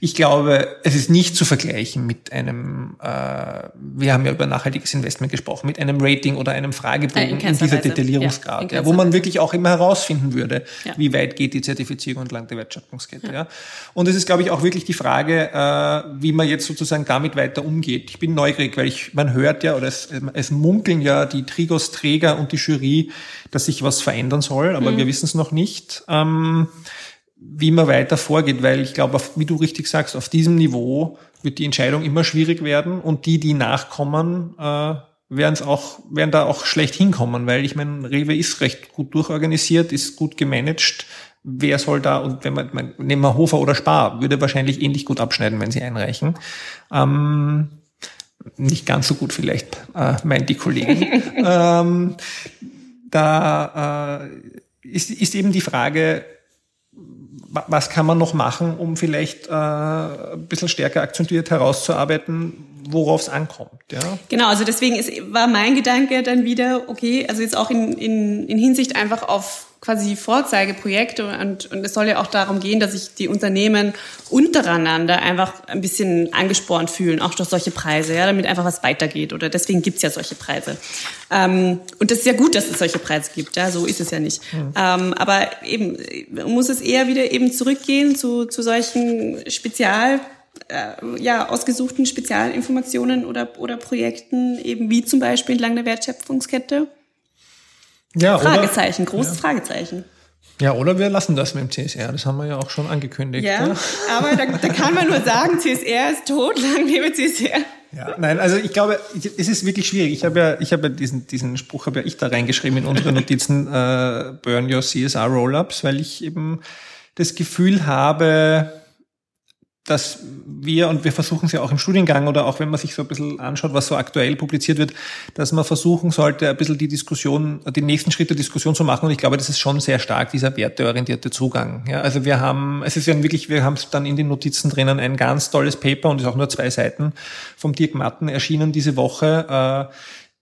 Ich glaube, es ist nicht zu vergleichen mit einem, äh, wir haben ja über nachhaltiges Investment gesprochen, mit einem Rating oder einem Fragebogen in, in dieser Detaillierungsgrad, ja, ja, wo man wirklich auch immer herausfinden würde, ja. wie weit geht die Zertifizierung entlang der Wertschöpfungskette. Ja. Und es ist, glaube ich, auch wirklich die Frage, äh, wie man jetzt sozusagen damit weiter umgeht. Ich bin neugierig, weil ich, man hört ja, oder es, es munkeln ja die Trigos-Träger und die Jury, dass sich was verändern soll, aber mhm. wir wissen es noch nicht ähm, wie man weiter vorgeht, weil ich glaube, wie du richtig sagst, auf diesem Niveau wird die Entscheidung immer schwierig werden und die, die nachkommen, äh, werden es auch, werden da auch schlecht hinkommen, weil ich meine, Rewe ist recht gut durchorganisiert, ist gut gemanagt, wer soll da, und wenn man, man nehmen wir Hofer oder Spar, würde wahrscheinlich ähnlich gut abschneiden, wenn sie einreichen. Ähm, nicht ganz so gut vielleicht, äh, meint die Kollegin. ähm, da äh, ist, ist eben die Frage, was kann man noch machen, um vielleicht äh, ein bisschen stärker akzentuiert herauszuarbeiten, worauf es ankommt. Ja? Genau, also deswegen ist, war mein Gedanke dann wieder, okay, also jetzt auch in, in, in Hinsicht einfach auf quasi Vorzeigeprojekte und, und es soll ja auch darum gehen, dass sich die Unternehmen untereinander einfach ein bisschen angespornt fühlen, auch durch solche Preise, ja, damit einfach was weitergeht. Oder deswegen gibt's ja solche Preise. Ähm, und das ist ja gut, dass es solche Preise gibt, ja, so ist es ja nicht. Mhm. Ähm, aber eben muss es eher wieder eben zurückgehen zu, zu solchen Spezial äh, ja, ausgesuchten Spezialinformationen oder, oder Projekten, eben wie zum Beispiel entlang der Wertschöpfungskette. Ja, Fragezeichen, oder, großes ja. Fragezeichen. Ja, oder wir lassen das mit dem CSR, das haben wir ja auch schon angekündigt. Ja, ja. aber da, da kann man nur sagen, CSR ist tot, lang lebe CSR. Ja, nein, also ich glaube, es ist wirklich schwierig. Ich habe ja, ich habe ja diesen, diesen Spruch habe ja ich da reingeschrieben in unsere Notizen, äh, Burn Your CSR Rollups, weil ich eben das Gefühl habe, dass wir, und wir versuchen es ja auch im Studiengang oder auch wenn man sich so ein bisschen anschaut, was so aktuell publiziert wird, dass man versuchen sollte, ein bisschen die Diskussion, die nächsten Schritte der Diskussion zu machen. Und ich glaube, das ist schon sehr stark, dieser werteorientierte Zugang. Ja, also wir haben, es ist ja wirklich, wir haben es dann in den Notizen drinnen, ein ganz tolles Paper und ist auch nur zwei Seiten vom Dirk Matten erschienen diese Woche. Äh,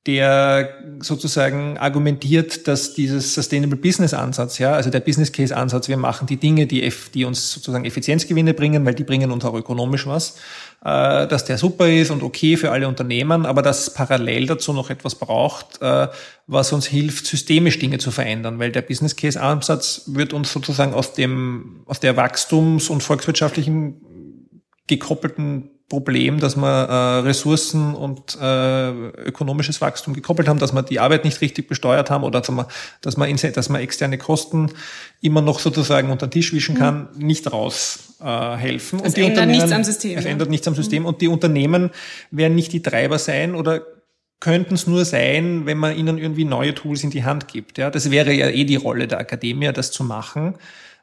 der sozusagen argumentiert, dass dieses Sustainable Business Ansatz, ja, also der Business Case Ansatz, wir machen die Dinge, die, die uns sozusagen Effizienzgewinne bringen, weil die bringen uns auch ökonomisch was, äh, dass der super ist und okay für alle Unternehmen, aber dass es parallel dazu noch etwas braucht, äh, was uns hilft, systemisch Dinge zu verändern, weil der Business Case Ansatz wird uns sozusagen aus dem, aus der Wachstums- und volkswirtschaftlichen gekoppelten Problem, dass wir äh, Ressourcen und äh, ökonomisches Wachstum gekoppelt haben, dass wir die Arbeit nicht richtig besteuert haben oder dass man, dass man, dass man externe Kosten immer noch sozusagen unter den Tisch wischen kann, mhm. nicht raushelfen. Äh, es und die ändert nichts am System. Es ja. ändert nichts am System. Mhm. Und die Unternehmen werden nicht die Treiber sein oder könnten es nur sein, wenn man ihnen irgendwie neue Tools in die Hand gibt. Ja, das wäre ja eh die Rolle der Akademie, das zu machen.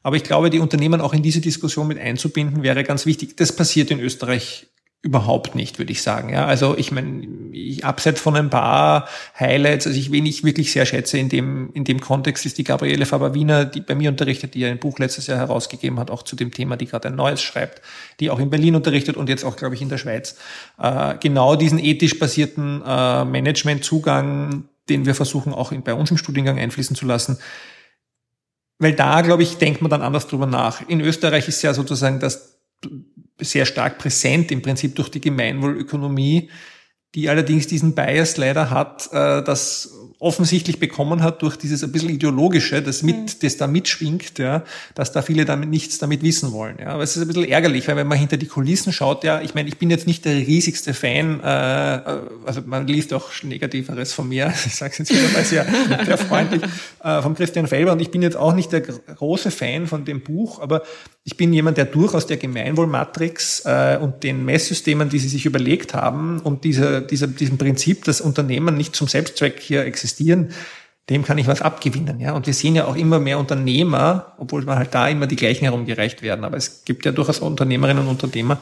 Aber ich glaube, die Unternehmen auch in diese Diskussion mit einzubinden, wäre ganz wichtig. Das passiert in Österreich überhaupt nicht, würde ich sagen. Ja, also ich meine, ich, abseits von ein paar Highlights, also ich, wen ich wirklich sehr schätze in dem in dem Kontext ist die Gabriele Faber-Wiener, die bei mir unterrichtet, die ja ein Buch letztes Jahr herausgegeben hat, auch zu dem Thema, die gerade ein neues schreibt, die auch in Berlin unterrichtet und jetzt auch, glaube ich, in der Schweiz. Äh, genau diesen ethisch basierten äh, Managementzugang, den wir versuchen auch in, bei uns im Studiengang einfließen zu lassen, weil da, glaube ich, denkt man dann anders drüber nach. In Österreich ist ja sozusagen das sehr stark präsent im Prinzip durch die Gemeinwohlökonomie, die allerdings diesen Bias leider hat, äh, dass offensichtlich bekommen hat durch dieses ein bisschen ideologische, das mit, mhm. das da mitschwingt, ja, dass da viele damit nichts damit wissen wollen. Ja. Aber es ist ein bisschen ärgerlich, weil wenn man hinter die Kulissen schaut, ja, ich meine, ich bin jetzt nicht der riesigste Fan, äh, also man liest auch Negativeres von mir, ich sage es jetzt wieder mal sehr, sehr freundlich, äh, von Christian Felber und ich bin jetzt auch nicht der große Fan von dem Buch, aber ich bin jemand, der durchaus der Gemeinwohlmatrix äh, und den Messsystemen, die sie sich überlegt haben und dieser, dieser, diesem Prinzip, dass Unternehmen nicht zum Selbstzweck hier existieren, dem kann ich was abgewinnen. Ja? Und wir sehen ja auch immer mehr Unternehmer, obwohl man halt da immer die gleichen herumgereicht werden. Aber es gibt ja durchaus Unternehmerinnen und Unternehmer,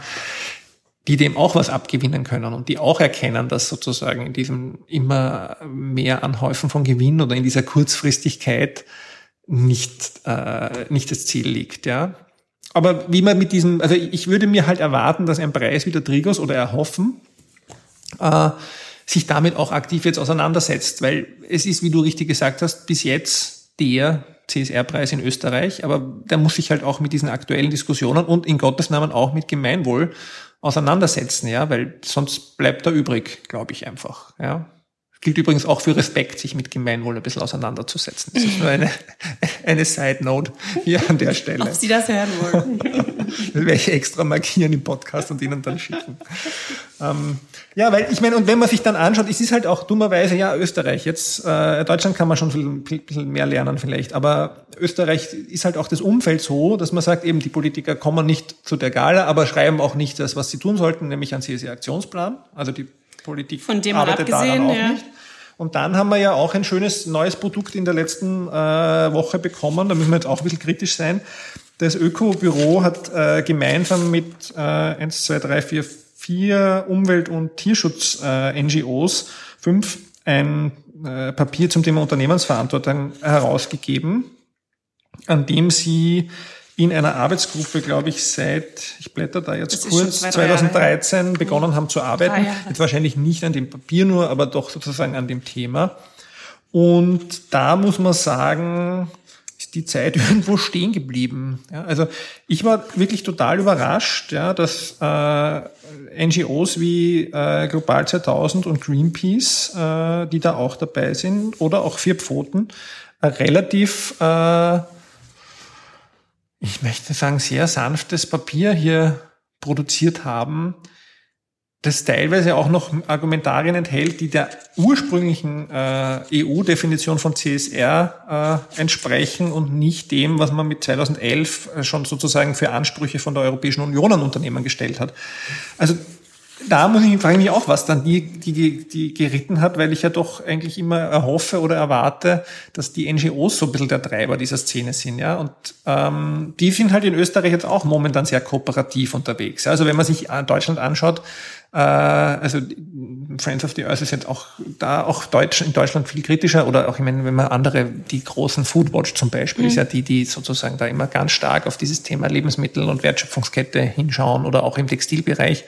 die dem auch was abgewinnen können und die auch erkennen, dass sozusagen in diesem immer mehr Anhäufen von Gewinn oder in dieser Kurzfristigkeit nicht, äh, nicht das Ziel liegt. Ja? Aber wie man mit diesem, also ich würde mir halt erwarten, dass ein Preis wie der Trigos oder erhoffen, äh, sich damit auch aktiv jetzt auseinandersetzt, weil es ist, wie du richtig gesagt hast, bis jetzt der CSR-Preis in Österreich, aber der muss sich halt auch mit diesen aktuellen Diskussionen und in Gottes Namen auch mit Gemeinwohl auseinandersetzen, ja, weil sonst bleibt er übrig, glaube ich einfach, ja. Gilt übrigens auch für Respekt, sich mit Gemeinwohl ein bisschen auseinanderzusetzen. Das ist nur eine, eine Side Note hier an der Stelle. Ob Sie das hören wollen. das werde ich extra markieren im Podcast und Ihnen dann schicken. Ähm, ja, weil ich meine, und wenn man sich dann anschaut, es ist halt auch dummerweise, ja, Österreich, jetzt, äh, Deutschland kann man schon ein bisschen mehr lernen vielleicht, aber Österreich ist halt auch das Umfeld so, dass man sagt, eben die Politiker kommen nicht zu der Gala, aber schreiben auch nicht das, was sie tun sollten, nämlich einen CSR-Aktionsplan. Also die Politik Von dem arbeitet abgesehen, daran auch ja. nicht. Und dann haben wir ja auch ein schönes neues Produkt in der letzten äh, Woche bekommen. Da müssen wir jetzt auch ein bisschen kritisch sein. Das Öko-Büro hat äh, gemeinsam mit äh, 1, 2, 3, 4, 4 Umwelt- und Tierschutz-NGOs, äh, fünf, ein äh, Papier zum Thema Unternehmensverantwortung herausgegeben, an dem sie in einer Arbeitsgruppe, glaube ich, seit, ich blätter da jetzt kurz, 2013 Jahre. begonnen haben zu arbeiten. Jetzt wahrscheinlich nicht an dem Papier nur, aber doch sozusagen an dem Thema. Und da muss man sagen, ist die Zeit irgendwo stehen geblieben. Ja, also ich war wirklich total überrascht, ja, dass äh, NGOs wie äh, Global 2000 und Greenpeace, äh, die da auch dabei sind, oder auch Vier Pfoten, äh, relativ äh, ich möchte sagen, sehr sanftes Papier hier produziert haben, das teilweise auch noch Argumentarien enthält, die der ursprünglichen äh, EU-Definition von CSR äh, entsprechen und nicht dem, was man mit 2011 äh, schon sozusagen für Ansprüche von der Europäischen Union an Unternehmen gestellt hat. Also da muss ich frage mich auch, was dann die, die, die geritten hat, weil ich ja doch eigentlich immer erhoffe oder erwarte, dass die NGOs so ein bisschen der Treiber dieser Szene sind, ja. Und ähm, die sind halt in Österreich jetzt auch momentan sehr kooperativ unterwegs. Ja? Also wenn man sich Deutschland anschaut, äh, also Friends of the Earth ist jetzt auch da auch Deutsch, in Deutschland viel kritischer oder auch, ich meine, wenn man andere, die großen Foodwatch zum Beispiel, mhm. ist ja die, die sozusagen da immer ganz stark auf dieses Thema Lebensmittel und Wertschöpfungskette hinschauen oder auch im Textilbereich.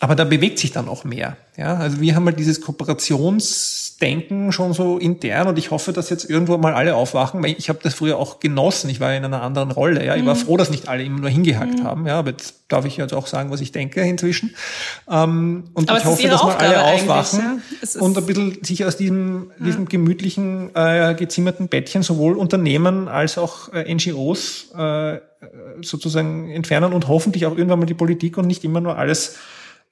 Aber da bewegt sich dann auch mehr. Ja, also wir haben halt dieses Kooperationsdenken schon so intern und ich hoffe, dass jetzt irgendwo mal alle aufwachen, weil ich habe das früher auch genossen. Ich war in einer anderen Rolle. Ja, ich war mhm. froh, dass nicht alle immer nur hingehackt mhm. haben. Ja, aber jetzt darf ich jetzt auch sagen, was ich denke inzwischen. Ähm, und aber ich hoffe, dass mal alle aufwachen ja? und ein bisschen sich aus diesem, ja. diesem gemütlichen, äh, gezimmerten Bettchen sowohl Unternehmen als auch äh, NGOs äh, sozusagen entfernen und hoffentlich auch irgendwann mal die Politik und nicht immer nur alles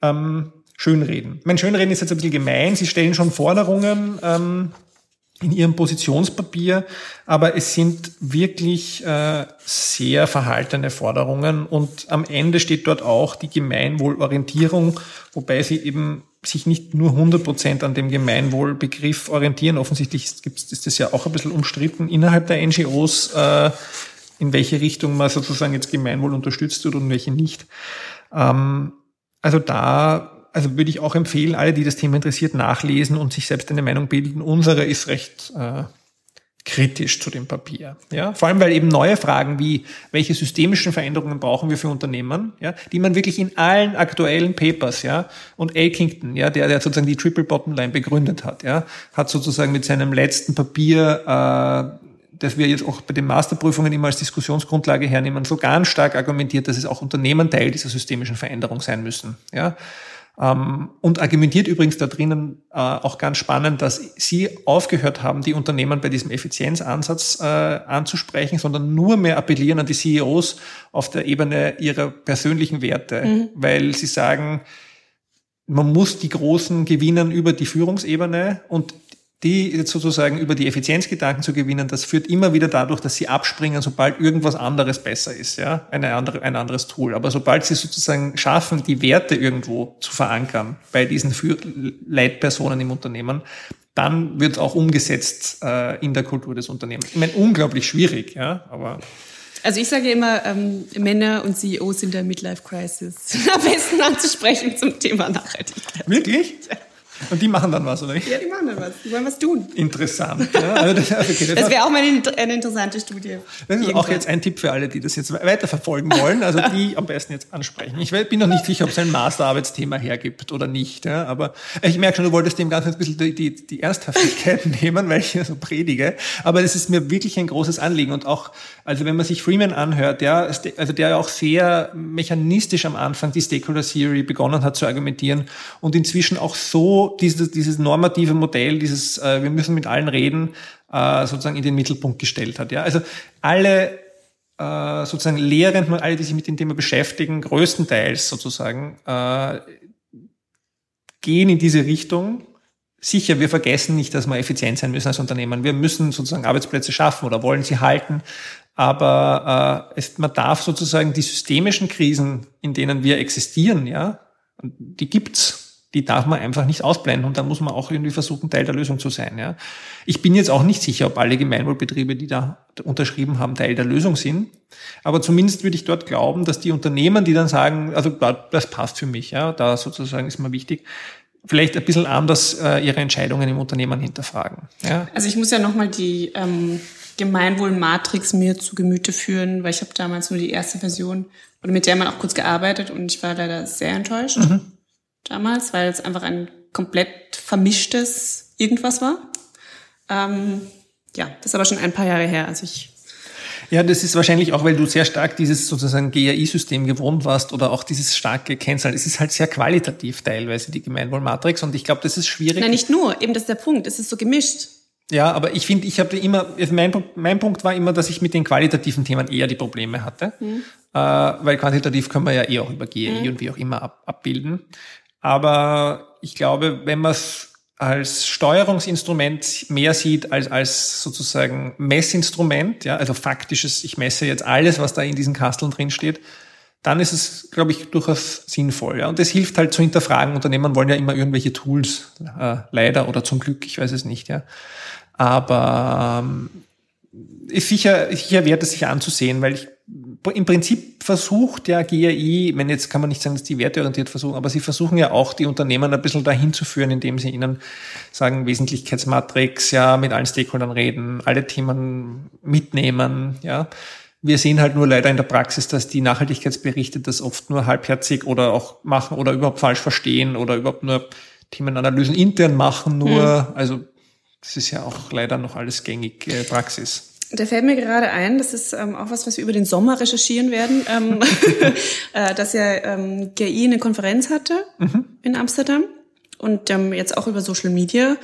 ähm, schönreden. Mein Schönreden ist jetzt ein bisschen gemein. Sie stellen schon Forderungen ähm, in Ihrem Positionspapier, aber es sind wirklich äh, sehr verhaltene Forderungen und am Ende steht dort auch die Gemeinwohlorientierung, wobei Sie eben sich nicht nur 100 Prozent an dem Gemeinwohlbegriff orientieren. Offensichtlich ist, das ja auch ein bisschen umstritten innerhalb der NGOs, äh, in welche Richtung man sozusagen jetzt Gemeinwohl unterstützt wird und welche nicht. Ähm, also da, also würde ich auch empfehlen, alle, die das Thema interessiert, nachlesen und sich selbst eine Meinung bilden. Unsere ist recht äh, kritisch zu dem Papier. Ja, vor allem weil eben neue Fragen wie welche systemischen Veränderungen brauchen wir für Unternehmen, ja, die man wirklich in allen aktuellen Papers, ja, und Elkington, ja, der der sozusagen die Triple Bottom Line begründet hat, ja, hat sozusagen mit seinem letzten Papier äh, das wir jetzt auch bei den Masterprüfungen immer als Diskussionsgrundlage hernehmen, so ganz stark argumentiert, dass es auch Unternehmen Teil dieser systemischen Veränderung sein müssen. Ja? Ähm, und argumentiert übrigens da drinnen äh, auch ganz spannend, dass sie aufgehört haben, die Unternehmen bei diesem Effizienzansatz äh, anzusprechen, sondern nur mehr appellieren an die CEOs auf der Ebene ihrer persönlichen Werte, mhm. weil sie sagen, man muss die Großen gewinnen über die Führungsebene und die sozusagen über die Effizienzgedanken zu gewinnen, das führt immer wieder dadurch, dass sie abspringen, sobald irgendwas anderes besser ist, ja, eine andere, ein anderes Tool. Aber sobald sie sozusagen schaffen, die Werte irgendwo zu verankern bei diesen Leitpersonen im Unternehmen, dann wird auch umgesetzt äh, in der Kultur des Unternehmens. Ich meine, unglaublich schwierig, ja, aber also ich sage immer, ähm, Männer und CEOs sind der Midlife Crisis am besten anzusprechen zum Thema Nachhaltigkeit. Wirklich? Ja. Und die machen dann was, oder Ja, die machen dann was. Die wollen was tun. Interessant. Ja, also das, okay, das, das wäre auch mal eine, eine, interessante Studie. Das ist Irgendwann. auch jetzt ein Tipp für alle, die das jetzt weiterverfolgen wollen, also die am besten jetzt ansprechen. Ich bin noch nicht sicher, ob es ein Masterarbeitsthema hergibt oder nicht, ja, aber ich merke schon, du wolltest dem Ganzen ein bisschen die, die, die Ernsthaftigkeit nehmen, weil ich hier so predige, aber das ist mir wirklich ein großes Anliegen und auch, also wenn man sich Freeman anhört, ja, also der ja auch sehr mechanistisch am Anfang die Stakeholder Theory begonnen hat zu argumentieren und inzwischen auch so dieses, dieses normative Modell, dieses äh, wir müssen mit allen reden, äh, sozusagen in den Mittelpunkt gestellt hat. Ja? Also alle äh, sozusagen Lehrenden und alle, die sich mit dem Thema beschäftigen, größtenteils sozusagen, äh, gehen in diese Richtung. Sicher, wir vergessen nicht, dass wir effizient sein müssen als Unternehmen. Wir müssen sozusagen Arbeitsplätze schaffen oder wollen sie halten. Aber äh, es, man darf sozusagen die systemischen Krisen, in denen wir existieren, ja, die gibt's die darf man einfach nicht ausblenden und da muss man auch irgendwie versuchen, Teil der Lösung zu sein. Ja. Ich bin jetzt auch nicht sicher, ob alle Gemeinwohlbetriebe, die da unterschrieben haben, Teil der Lösung sind. Aber zumindest würde ich dort glauben, dass die Unternehmen, die dann sagen, also das passt für mich, ja, da sozusagen ist mir wichtig, vielleicht ein bisschen anders äh, ihre Entscheidungen im Unternehmen hinterfragen. Ja. Also ich muss ja nochmal die ähm, Gemeinwohl-Matrix mir zu Gemüte führen, weil ich habe damals nur die erste Version oder mit der man auch kurz gearbeitet und ich war leider sehr enttäuscht mhm. Damals, weil es einfach ein komplett vermischtes irgendwas war. Ähm, ja, das ist aber schon ein paar Jahre her. Also ich ja, das ist wahrscheinlich auch, weil du sehr stark dieses sozusagen GAI-System gewohnt warst oder auch dieses starke Kennzahlen. Es ist halt sehr qualitativ teilweise, die Gemeinwohlmatrix. Und ich glaube, das ist schwierig. Nein, nicht nur. Eben das ist der Punkt. Es ist so gemischt. Ja, aber ich finde, ich habe immer, mein, mein Punkt war immer, dass ich mit den qualitativen Themen eher die Probleme hatte. Mhm. Äh, weil quantitativ können wir ja eh auch über GAI mhm. und wie auch immer ab, abbilden. Aber ich glaube, wenn man es als Steuerungsinstrument mehr sieht als als sozusagen Messinstrument, ja, also faktisches, ich messe jetzt alles, was da in diesen Kasteln drin steht, dann ist es, glaube ich, durchaus sinnvoll. Ja. Und das hilft halt zu hinterfragen. Unternehmen wollen ja immer irgendwelche Tools, äh, leider oder zum Glück, ich weiß es nicht. Ja. Aber ähm, ist sicher, sicher wert es sich anzusehen, weil ich im Prinzip versucht ja GAI, wenn jetzt kann man nicht sagen, dass die werteorientiert versuchen, aber sie versuchen ja auch die Unternehmen ein bisschen dahin zu führen, indem sie ihnen sagen, Wesentlichkeitsmatrix, ja, mit allen Stakeholdern reden, alle Themen mitnehmen, ja. Wir sehen halt nur leider in der Praxis, dass die Nachhaltigkeitsberichte das oft nur halbherzig oder auch machen oder überhaupt falsch verstehen oder überhaupt nur Themenanalysen intern machen nur. Mhm. Also das ist ja auch leider noch alles gängig äh, Praxis. Da fällt mir gerade ein, das ist ähm, auch was, was wir über den Sommer recherchieren werden, ähm, äh, dass ja ähm, GI eine Konferenz hatte mhm. in Amsterdam und ähm, jetzt auch über Social Media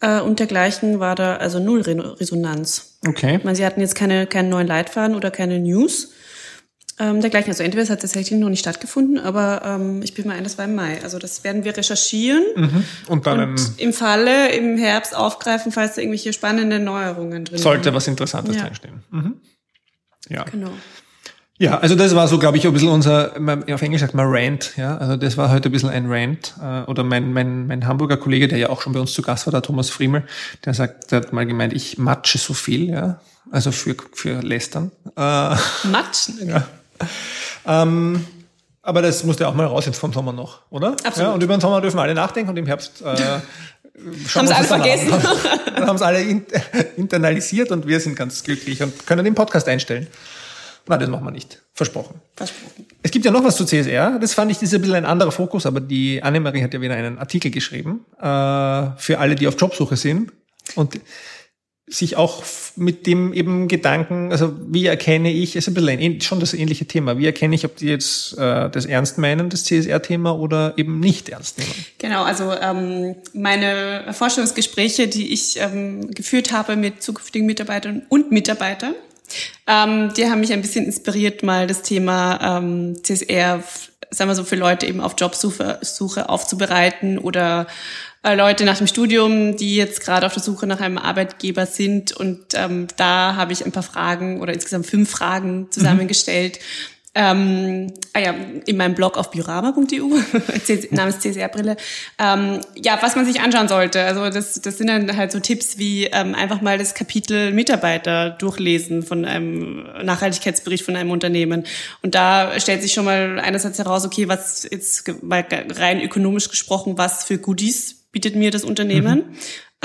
äh, und dergleichen war da also null Resonanz. Okay. Ich meine, sie hatten jetzt keine, keinen neuen Leitfaden oder keine News ähm, dergleichen. Also entweder es hat tatsächlich noch nicht stattgefunden, aber ähm, ich bin mal ein, das war im Mai. Also das werden wir recherchieren mhm. und dann und im Falle im Herbst aufgreifen, falls da irgendwelche spannenden Neuerungen drin Sollte sind. was Interessantes ja. drinstehen. Mhm. Ja. Genau. Ja, also das war so, glaube ich, ein bisschen unser, auf Englisch sagt man Rant, ja, also das war heute ein bisschen ein Rant. Äh, oder mein, mein, mein Hamburger Kollege, der ja auch schon bei uns zu Gast war, der Thomas Friemel, der sagt, der hat mal gemeint, ich matsche so viel, ja, also für, für Lästern. Äh, Matschen? Ja. Ähm, aber das musste auch mal raus jetzt vom Sommer noch, oder? Absolut. Ja, und über den Sommer dürfen alle nachdenken und im Herbst äh, haben sie alle vergessen. Dann haben es alle internalisiert und wir sind ganz glücklich und können den Podcast einstellen. Nein, das machen wir nicht. Versprochen. Versprochen. Es gibt ja noch was zu CSR. Das fand ich, das ist ein bisschen ein anderer Fokus, aber die Annemarie hat ja wieder einen Artikel geschrieben äh, für alle, die auf Jobsuche sind. Und sich auch mit dem eben Gedanken, also wie erkenne ich, ist ein bisschen schon das ähnliche Thema, wie erkenne ich, ob die jetzt äh, das ernst meinen, das CSR-Thema, oder eben nicht ernst nehmen? Genau, also ähm, meine Forschungsgespräche, die ich ähm, geführt habe mit zukünftigen Mitarbeitern und Mitarbeitern, ähm, die haben mich ein bisschen inspiriert, mal das Thema ähm, CSR, sagen wir so, für Leute eben auf Jobsuche Suche aufzubereiten oder Leute nach dem Studium, die jetzt gerade auf der Suche nach einem Arbeitgeber sind. Und ähm, da habe ich ein paar Fragen oder insgesamt fünf Fragen zusammengestellt. Mhm. Ähm, ah ja, in meinem Blog auf biorama.eu, namens CSR-Brille. Ähm, ja, was man sich anschauen sollte. Also das, das sind dann halt so Tipps wie ähm, einfach mal das Kapitel Mitarbeiter durchlesen von einem Nachhaltigkeitsbericht von einem Unternehmen. Und da stellt sich schon mal einerseits heraus, okay, was jetzt rein ökonomisch gesprochen, was für Goodies bietet mir das Unternehmen. Mhm.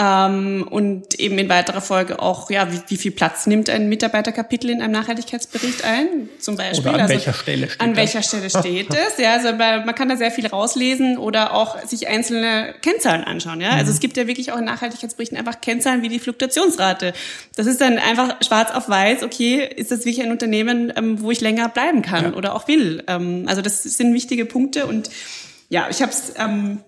Ähm, und eben in weiterer Folge auch, ja, wie, wie viel Platz nimmt ein Mitarbeiterkapitel in einem Nachhaltigkeitsbericht ein? Zum Beispiel. Oder an also, welcher Stelle steht An das? welcher Stelle steht es? Ja, also man kann da sehr viel rauslesen oder auch sich einzelne Kennzahlen anschauen. Ja, also mhm. es gibt ja wirklich auch in Nachhaltigkeitsberichten einfach Kennzahlen wie die Fluktuationsrate. Das ist dann einfach schwarz auf weiß. Okay, ist das wirklich ein Unternehmen, ähm, wo ich länger bleiben kann ja. oder auch will? Ähm, also das sind wichtige Punkte und ja, ich habe es ähm,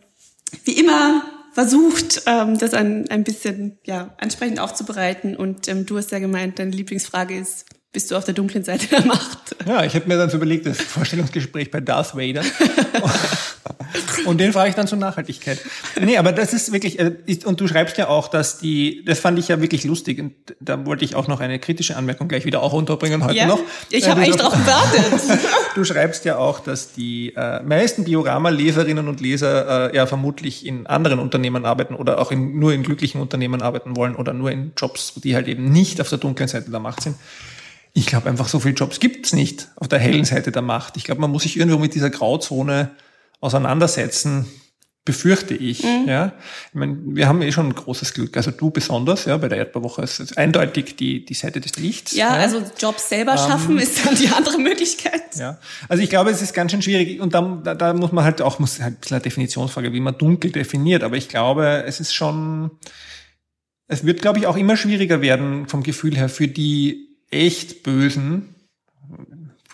wie immer versucht, ähm, das ein, ein bisschen ja, ansprechend aufzubereiten. Und ähm, du hast ja gemeint, deine Lieblingsfrage ist, bist du auf der dunklen Seite der Macht? Ja, ich habe mir dann so überlegt, das Vorstellungsgespräch bei Darth Vader. Und den frage ich dann zur Nachhaltigkeit. Nee, aber das ist wirklich, äh, und du schreibst ja auch, dass die, das fand ich ja wirklich lustig und da wollte ich auch noch eine kritische Anmerkung gleich wieder auch unterbringen heute ja, noch. Ich habe äh, eigentlich darauf gewartet. du schreibst ja auch, dass die äh, meisten Diorama-Leserinnen und Leser äh, ja vermutlich in anderen Unternehmen arbeiten oder auch in, nur in glücklichen Unternehmen arbeiten wollen oder nur in Jobs, die halt eben nicht auf der dunklen Seite der Macht sind. Ich glaube einfach, so viele Jobs gibt's nicht auf der hellen Seite der Macht. Ich glaube, man muss sich irgendwo mit dieser Grauzone auseinandersetzen, befürchte ich. Mhm. Ja, ich meine, wir haben eh schon ein großes Glück. Also du besonders, ja, bei der Erdbeerwoche ist es eindeutig die die Seite des Lichts. Ja, ja. also Jobs selber schaffen ähm, ist dann die andere Möglichkeit. Ja, also ich glaube, es ist ganz schön schwierig und da, da, da muss man halt auch muss halt ein bisschen eine Definitionsfrage, wie man dunkel definiert. Aber ich glaube, es ist schon, es wird, glaube ich, auch immer schwieriger werden vom Gefühl her für die echt Bösen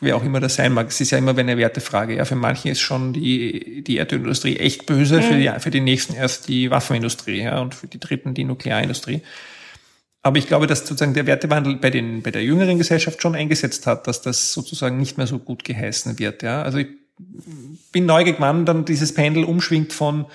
wer auch immer das sein mag. Es ist ja immer eine Wertefrage. Ja, für manche ist schon die, die Erdölindustrie echt böse, mhm. für, die, für die nächsten erst die Waffenindustrie, ja, und für die dritten die Nuklearindustrie. Aber ich glaube, dass sozusagen der Wertewandel bei den, bei der jüngeren Gesellschaft schon eingesetzt hat, dass das sozusagen nicht mehr so gut geheißen wird, ja. Also ich bin neugierig, wann dann dieses Pendel umschwingt von,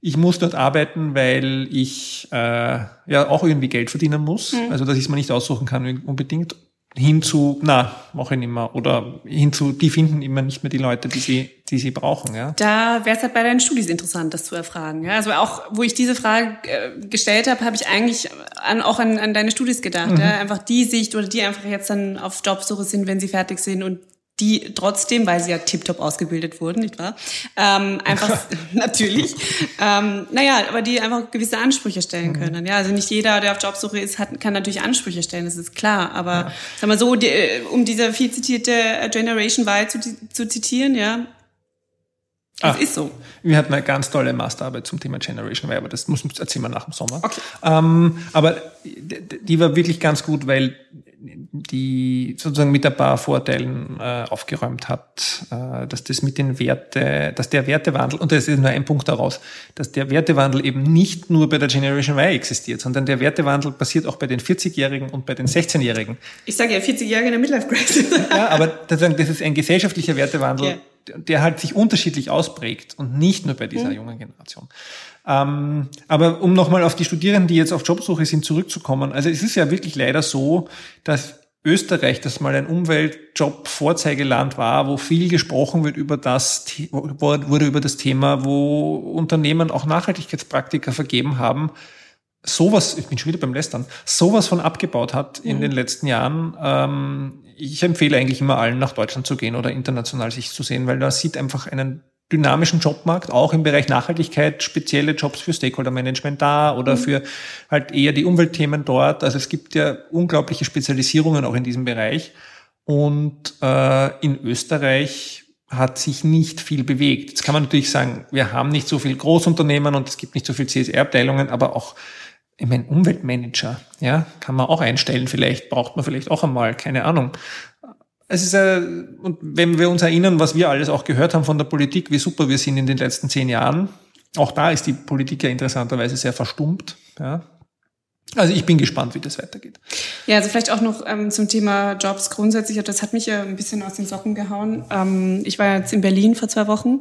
ich muss dort arbeiten, weil ich äh, ja auch irgendwie Geld verdienen muss. Mhm. Also dass ich es mir nicht aussuchen kann unbedingt hinzu, na, mache ich nicht mehr. Oder hinzu, die finden immer nicht mehr die Leute, die sie, die sie brauchen. Ja. Da wäre es halt bei deinen Studis interessant, das zu erfragen. Ja? Also auch, wo ich diese Frage äh, gestellt habe, habe ich eigentlich an, auch an, an deine Studis gedacht. Mhm. Ja? Einfach die Sicht oder die einfach jetzt dann auf Jobsuche sind, wenn sie fertig sind und die trotzdem, weil sie ja tiptop ausgebildet wurden, nicht wahr? Ähm, einfach natürlich. Ähm, naja, aber die einfach gewisse Ansprüche stellen mhm. können. Ja, also nicht jeder, der auf Jobsuche ist, hat, kann natürlich Ansprüche stellen, das ist klar. Aber ja. sag mal so, die, um diese viel zitierte Generation Y zu, zu zitieren, ja, das ah, ist so. Wir hatten eine ganz tolle Masterarbeit zum Thema Generation Y, aber das muss erzählen wir nach dem Sommer. Okay. Ähm, aber die war wirklich ganz gut, weil die sozusagen mit ein paar Vorteilen äh, aufgeräumt hat, äh, dass das mit den Werte, dass der Wertewandel, und das ist nur ein Punkt daraus, dass der Wertewandel eben nicht nur bei der Generation Y existiert, sondern der Wertewandel passiert auch bei den 40-Jährigen und bei den 16-Jährigen. Ich sage ja 40-Jährige in der Midlife Crisis. ja, aber das ist ein gesellschaftlicher Wertewandel, yeah. der halt sich unterschiedlich ausprägt und nicht nur bei dieser mhm. jungen Generation. Ähm, aber um nochmal auf die Studierenden, die jetzt auf Jobsuche sind, zurückzukommen. Also es ist ja wirklich leider so, dass Österreich, das mal ein Umweltjob-Vorzeigeland war, wo viel gesprochen wird über das, wurde über das Thema, wo Unternehmen auch Nachhaltigkeitspraktika vergeben haben, sowas, ich bin schon wieder beim Lästern, sowas von abgebaut hat in mhm. den letzten Jahren. Ähm, ich empfehle eigentlich immer allen, nach Deutschland zu gehen oder international sich zu sehen, weil da sieht einfach einen dynamischen Jobmarkt, auch im Bereich Nachhaltigkeit, spezielle Jobs für Stakeholder-Management da oder mhm. für halt eher die Umweltthemen dort. Also es gibt ja unglaubliche Spezialisierungen auch in diesem Bereich. Und äh, in Österreich hat sich nicht viel bewegt. Jetzt kann man natürlich sagen, wir haben nicht so viel Großunternehmen und es gibt nicht so viel CSR-Abteilungen, aber auch ich meine, Umweltmanager, ja, kann man auch einstellen. Vielleicht braucht man vielleicht auch einmal, keine Ahnung. Es ist äh, und wenn wir uns erinnern, was wir alles auch gehört haben von der Politik, wie super wir sind in den letzten zehn Jahren, auch da ist die Politik ja interessanterweise sehr verstummt. Ja. Also ich bin gespannt, wie das weitergeht. Ja, also vielleicht auch noch ähm, zum Thema Jobs grundsätzlich. Das hat mich ja ein bisschen aus den Socken gehauen. Ähm, ich war jetzt in Berlin vor zwei Wochen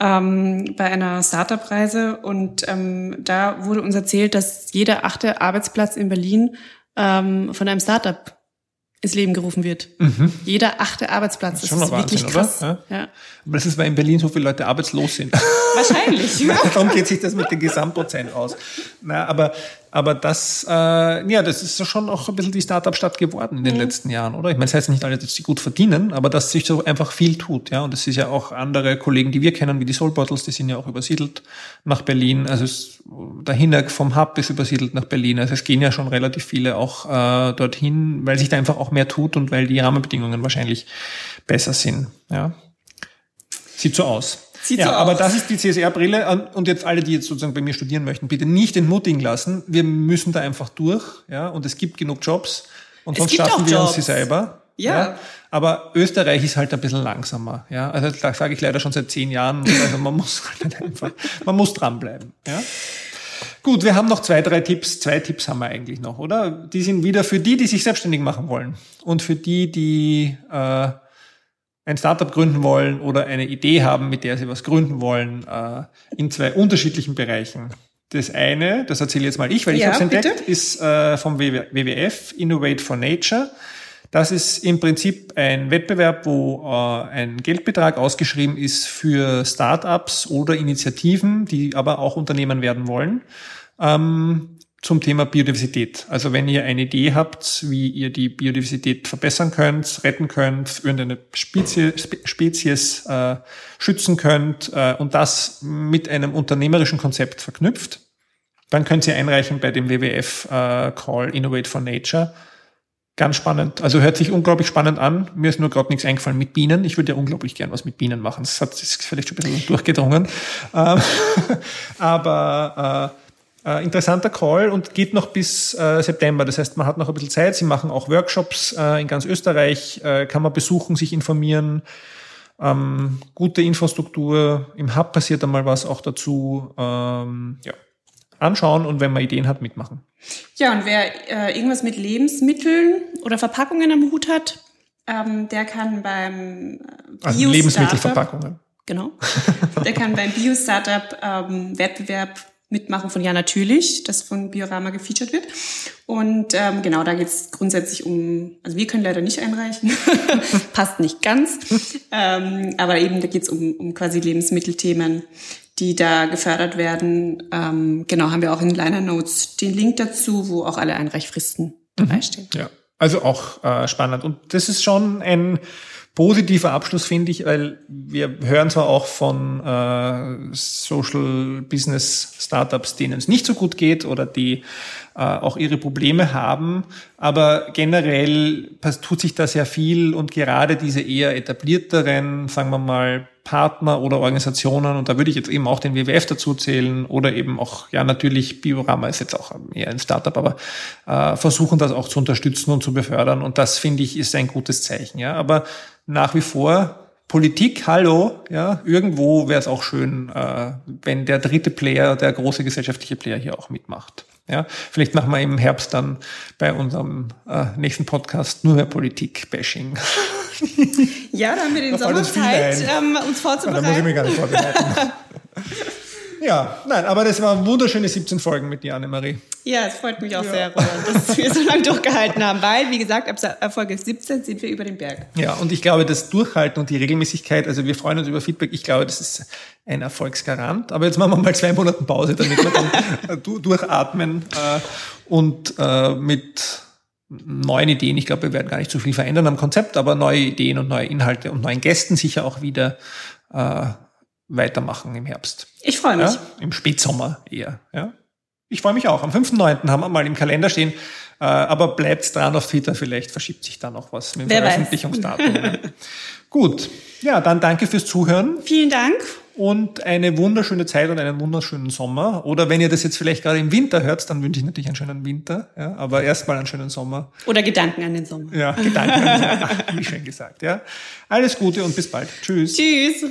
ähm, bei einer Startup-Reise und ähm, da wurde uns erzählt, dass jeder achte Arbeitsplatz in Berlin ähm, von einem Startup ins Leben gerufen wird. Mhm. Jeder achte Arbeitsplatz. Das ist, das ist Wahnsinn, wirklich krass. Ja? ja. Aber das ist, weil in Berlin so viele Leute arbeitslos sind. Wahrscheinlich. Darum geht sich das mit den Gesamtprozent aus. Na, aber aber das, äh, ja, das ist schon auch ein bisschen die Startup-Stadt geworden in den mhm. letzten Jahren, oder? Ich meine, das heißt nicht alle, dass sie gut verdienen, aber dass sich so einfach viel tut, ja. Und es ist ja auch andere Kollegen, die wir kennen, wie die Soul Bottles, die sind ja auch übersiedelt nach Berlin. Also es, der Hinnerk vom Hub ist übersiedelt nach Berlin. Also es gehen ja schon relativ viele auch äh, dorthin, weil sich da einfach auch mehr tut und weil die Rahmenbedingungen wahrscheinlich besser sind, ja. Sieht so aus. Sieht ja, so aber aus. das ist die CSR-Brille. Und jetzt alle, die jetzt sozusagen bei mir studieren möchten, bitte nicht entmutigen lassen. Wir müssen da einfach durch. Ja, und es gibt genug Jobs. Und sonst schaffen wir uns sie selber. Ja. ja. Aber Österreich ist halt ein bisschen langsamer. Ja, also das sage ich leider schon seit zehn Jahren. Also man muss halt einfach, man muss dranbleiben. Ja. Gut, wir haben noch zwei, drei Tipps. Zwei Tipps haben wir eigentlich noch, oder? Die sind wieder für die, die sich selbstständig machen wollen und für die, die äh, ein Startup gründen wollen oder eine Idee haben, mit der sie was gründen wollen, äh, in zwei unterschiedlichen Bereichen. Das eine, das erzähle jetzt mal ich, weil ich Ja, habe es entdeckt, ist äh, vom WWF, Innovate for Nature. Das ist im Prinzip ein Wettbewerb, wo äh, ein Geldbetrag ausgeschrieben ist für Startups oder Initiativen, die aber auch Unternehmen werden wollen, ähm, zum Thema Biodiversität. Also wenn ihr eine Idee habt, wie ihr die Biodiversität verbessern könnt, retten könnt, irgendeine Spezies, Spe- Spezies äh, schützen könnt äh, und das mit einem unternehmerischen Konzept verknüpft, dann könnt ihr einreichen bei dem WWF äh, Call Innovate for Nature. Ganz spannend. Also hört sich unglaublich spannend an. Mir ist nur gerade nichts eingefallen mit Bienen. Ich würde ja unglaublich gern was mit Bienen machen. Das hat ist vielleicht schon ein bisschen durchgedrungen. Ähm, Aber äh, äh, interessanter Call und geht noch bis äh, September. Das heißt, man hat noch ein bisschen Zeit. Sie machen auch Workshops äh, in ganz Österreich. Äh, kann man besuchen, sich informieren. Ähm, gute Infrastruktur. Im Hub passiert einmal was auch dazu. Ähm, ja. Anschauen und wenn man Ideen hat, mitmachen. Ja, und wer äh, irgendwas mit Lebensmitteln oder Verpackungen am Hut hat, ähm, der kann beim äh, Also Lebensmittelverpackungen. Genau. Der kann beim Bio-Startup-Wettbewerb mitmachen von Ja Natürlich, das von Biorama gefeatured wird. Und ähm, genau, da geht es grundsätzlich um, also wir können leider nicht einreichen, passt nicht ganz, ähm, aber eben da geht es um, um quasi Lebensmittelthemen, die da gefördert werden. Ähm, genau, haben wir auch in Liner Notes den Link dazu, wo auch alle Einreichfristen dabei stehen. Ja, also auch äh, spannend. Und das ist schon ein positiver Abschluss, finde ich, weil wir hören zwar auch von äh, Social Business Startups, denen es nicht so gut geht oder die äh, auch ihre Probleme haben, aber generell tut sich da sehr viel und gerade diese eher etablierteren, sagen wir mal, Partner oder Organisationen, und da würde ich jetzt eben auch den WWF dazu zählen oder eben auch, ja natürlich, Biorama ist jetzt auch eher ein Startup, aber äh, versuchen das auch zu unterstützen und zu befördern und das finde ich ist ein gutes Zeichen, ja, aber nach wie vor Politik, hallo, ja, irgendwo wäre es auch schön, äh, wenn der dritte Player, der große gesellschaftliche Player hier auch mitmacht. Ja, vielleicht machen wir im Herbst dann bei unserem äh, nächsten Podcast nur mehr Politik-Bashing. Ja, da haben wir den Sommer Zeit, ähm, uns Da muss ich vorzubereiten. mich gar nicht vorbereiten. ja, nein, aber das waren wunderschöne 17 Folgen mit dir, Annemarie. Ja, es freut mich auch sehr, Roland, dass wir so lange durchgehalten haben, weil, wie gesagt, ab Folge 17 sind wir über den Berg. Ja, und ich glaube, das Durchhalten und die Regelmäßigkeit, also wir freuen uns über Feedback, ich glaube, das ist ein Erfolgsgarant. Aber jetzt machen wir mal zwei Monate Pause, damit wir dann äh, du- durchatmen äh, und äh, mit neuen Ideen, ich glaube, wir werden gar nicht so viel verändern am Konzept, aber neue Ideen und neue Inhalte und neuen Gästen sicher auch wieder äh, weitermachen im Herbst. Ich freue mich. Ja? Im Spätsommer eher. Ja? Ich freue mich auch. Am 5.9. haben wir mal im Kalender stehen. Äh, aber bleibt dran auf Twitter, vielleicht verschiebt sich da noch was mit dem Wer. Veröffentlichungsdatum. ja. Gut. Ja, dann danke fürs Zuhören Vielen Dank. und eine wunderschöne Zeit und einen wunderschönen Sommer. Oder wenn ihr das jetzt vielleicht gerade im Winter hört, dann wünsche ich natürlich einen schönen Winter. Ja, aber erstmal einen schönen Sommer. Oder Gedanken an den Sommer. Ja, Gedanken. Ach, wie schön gesagt. Ja. Alles Gute und bis bald. Tschüss. Tschüss.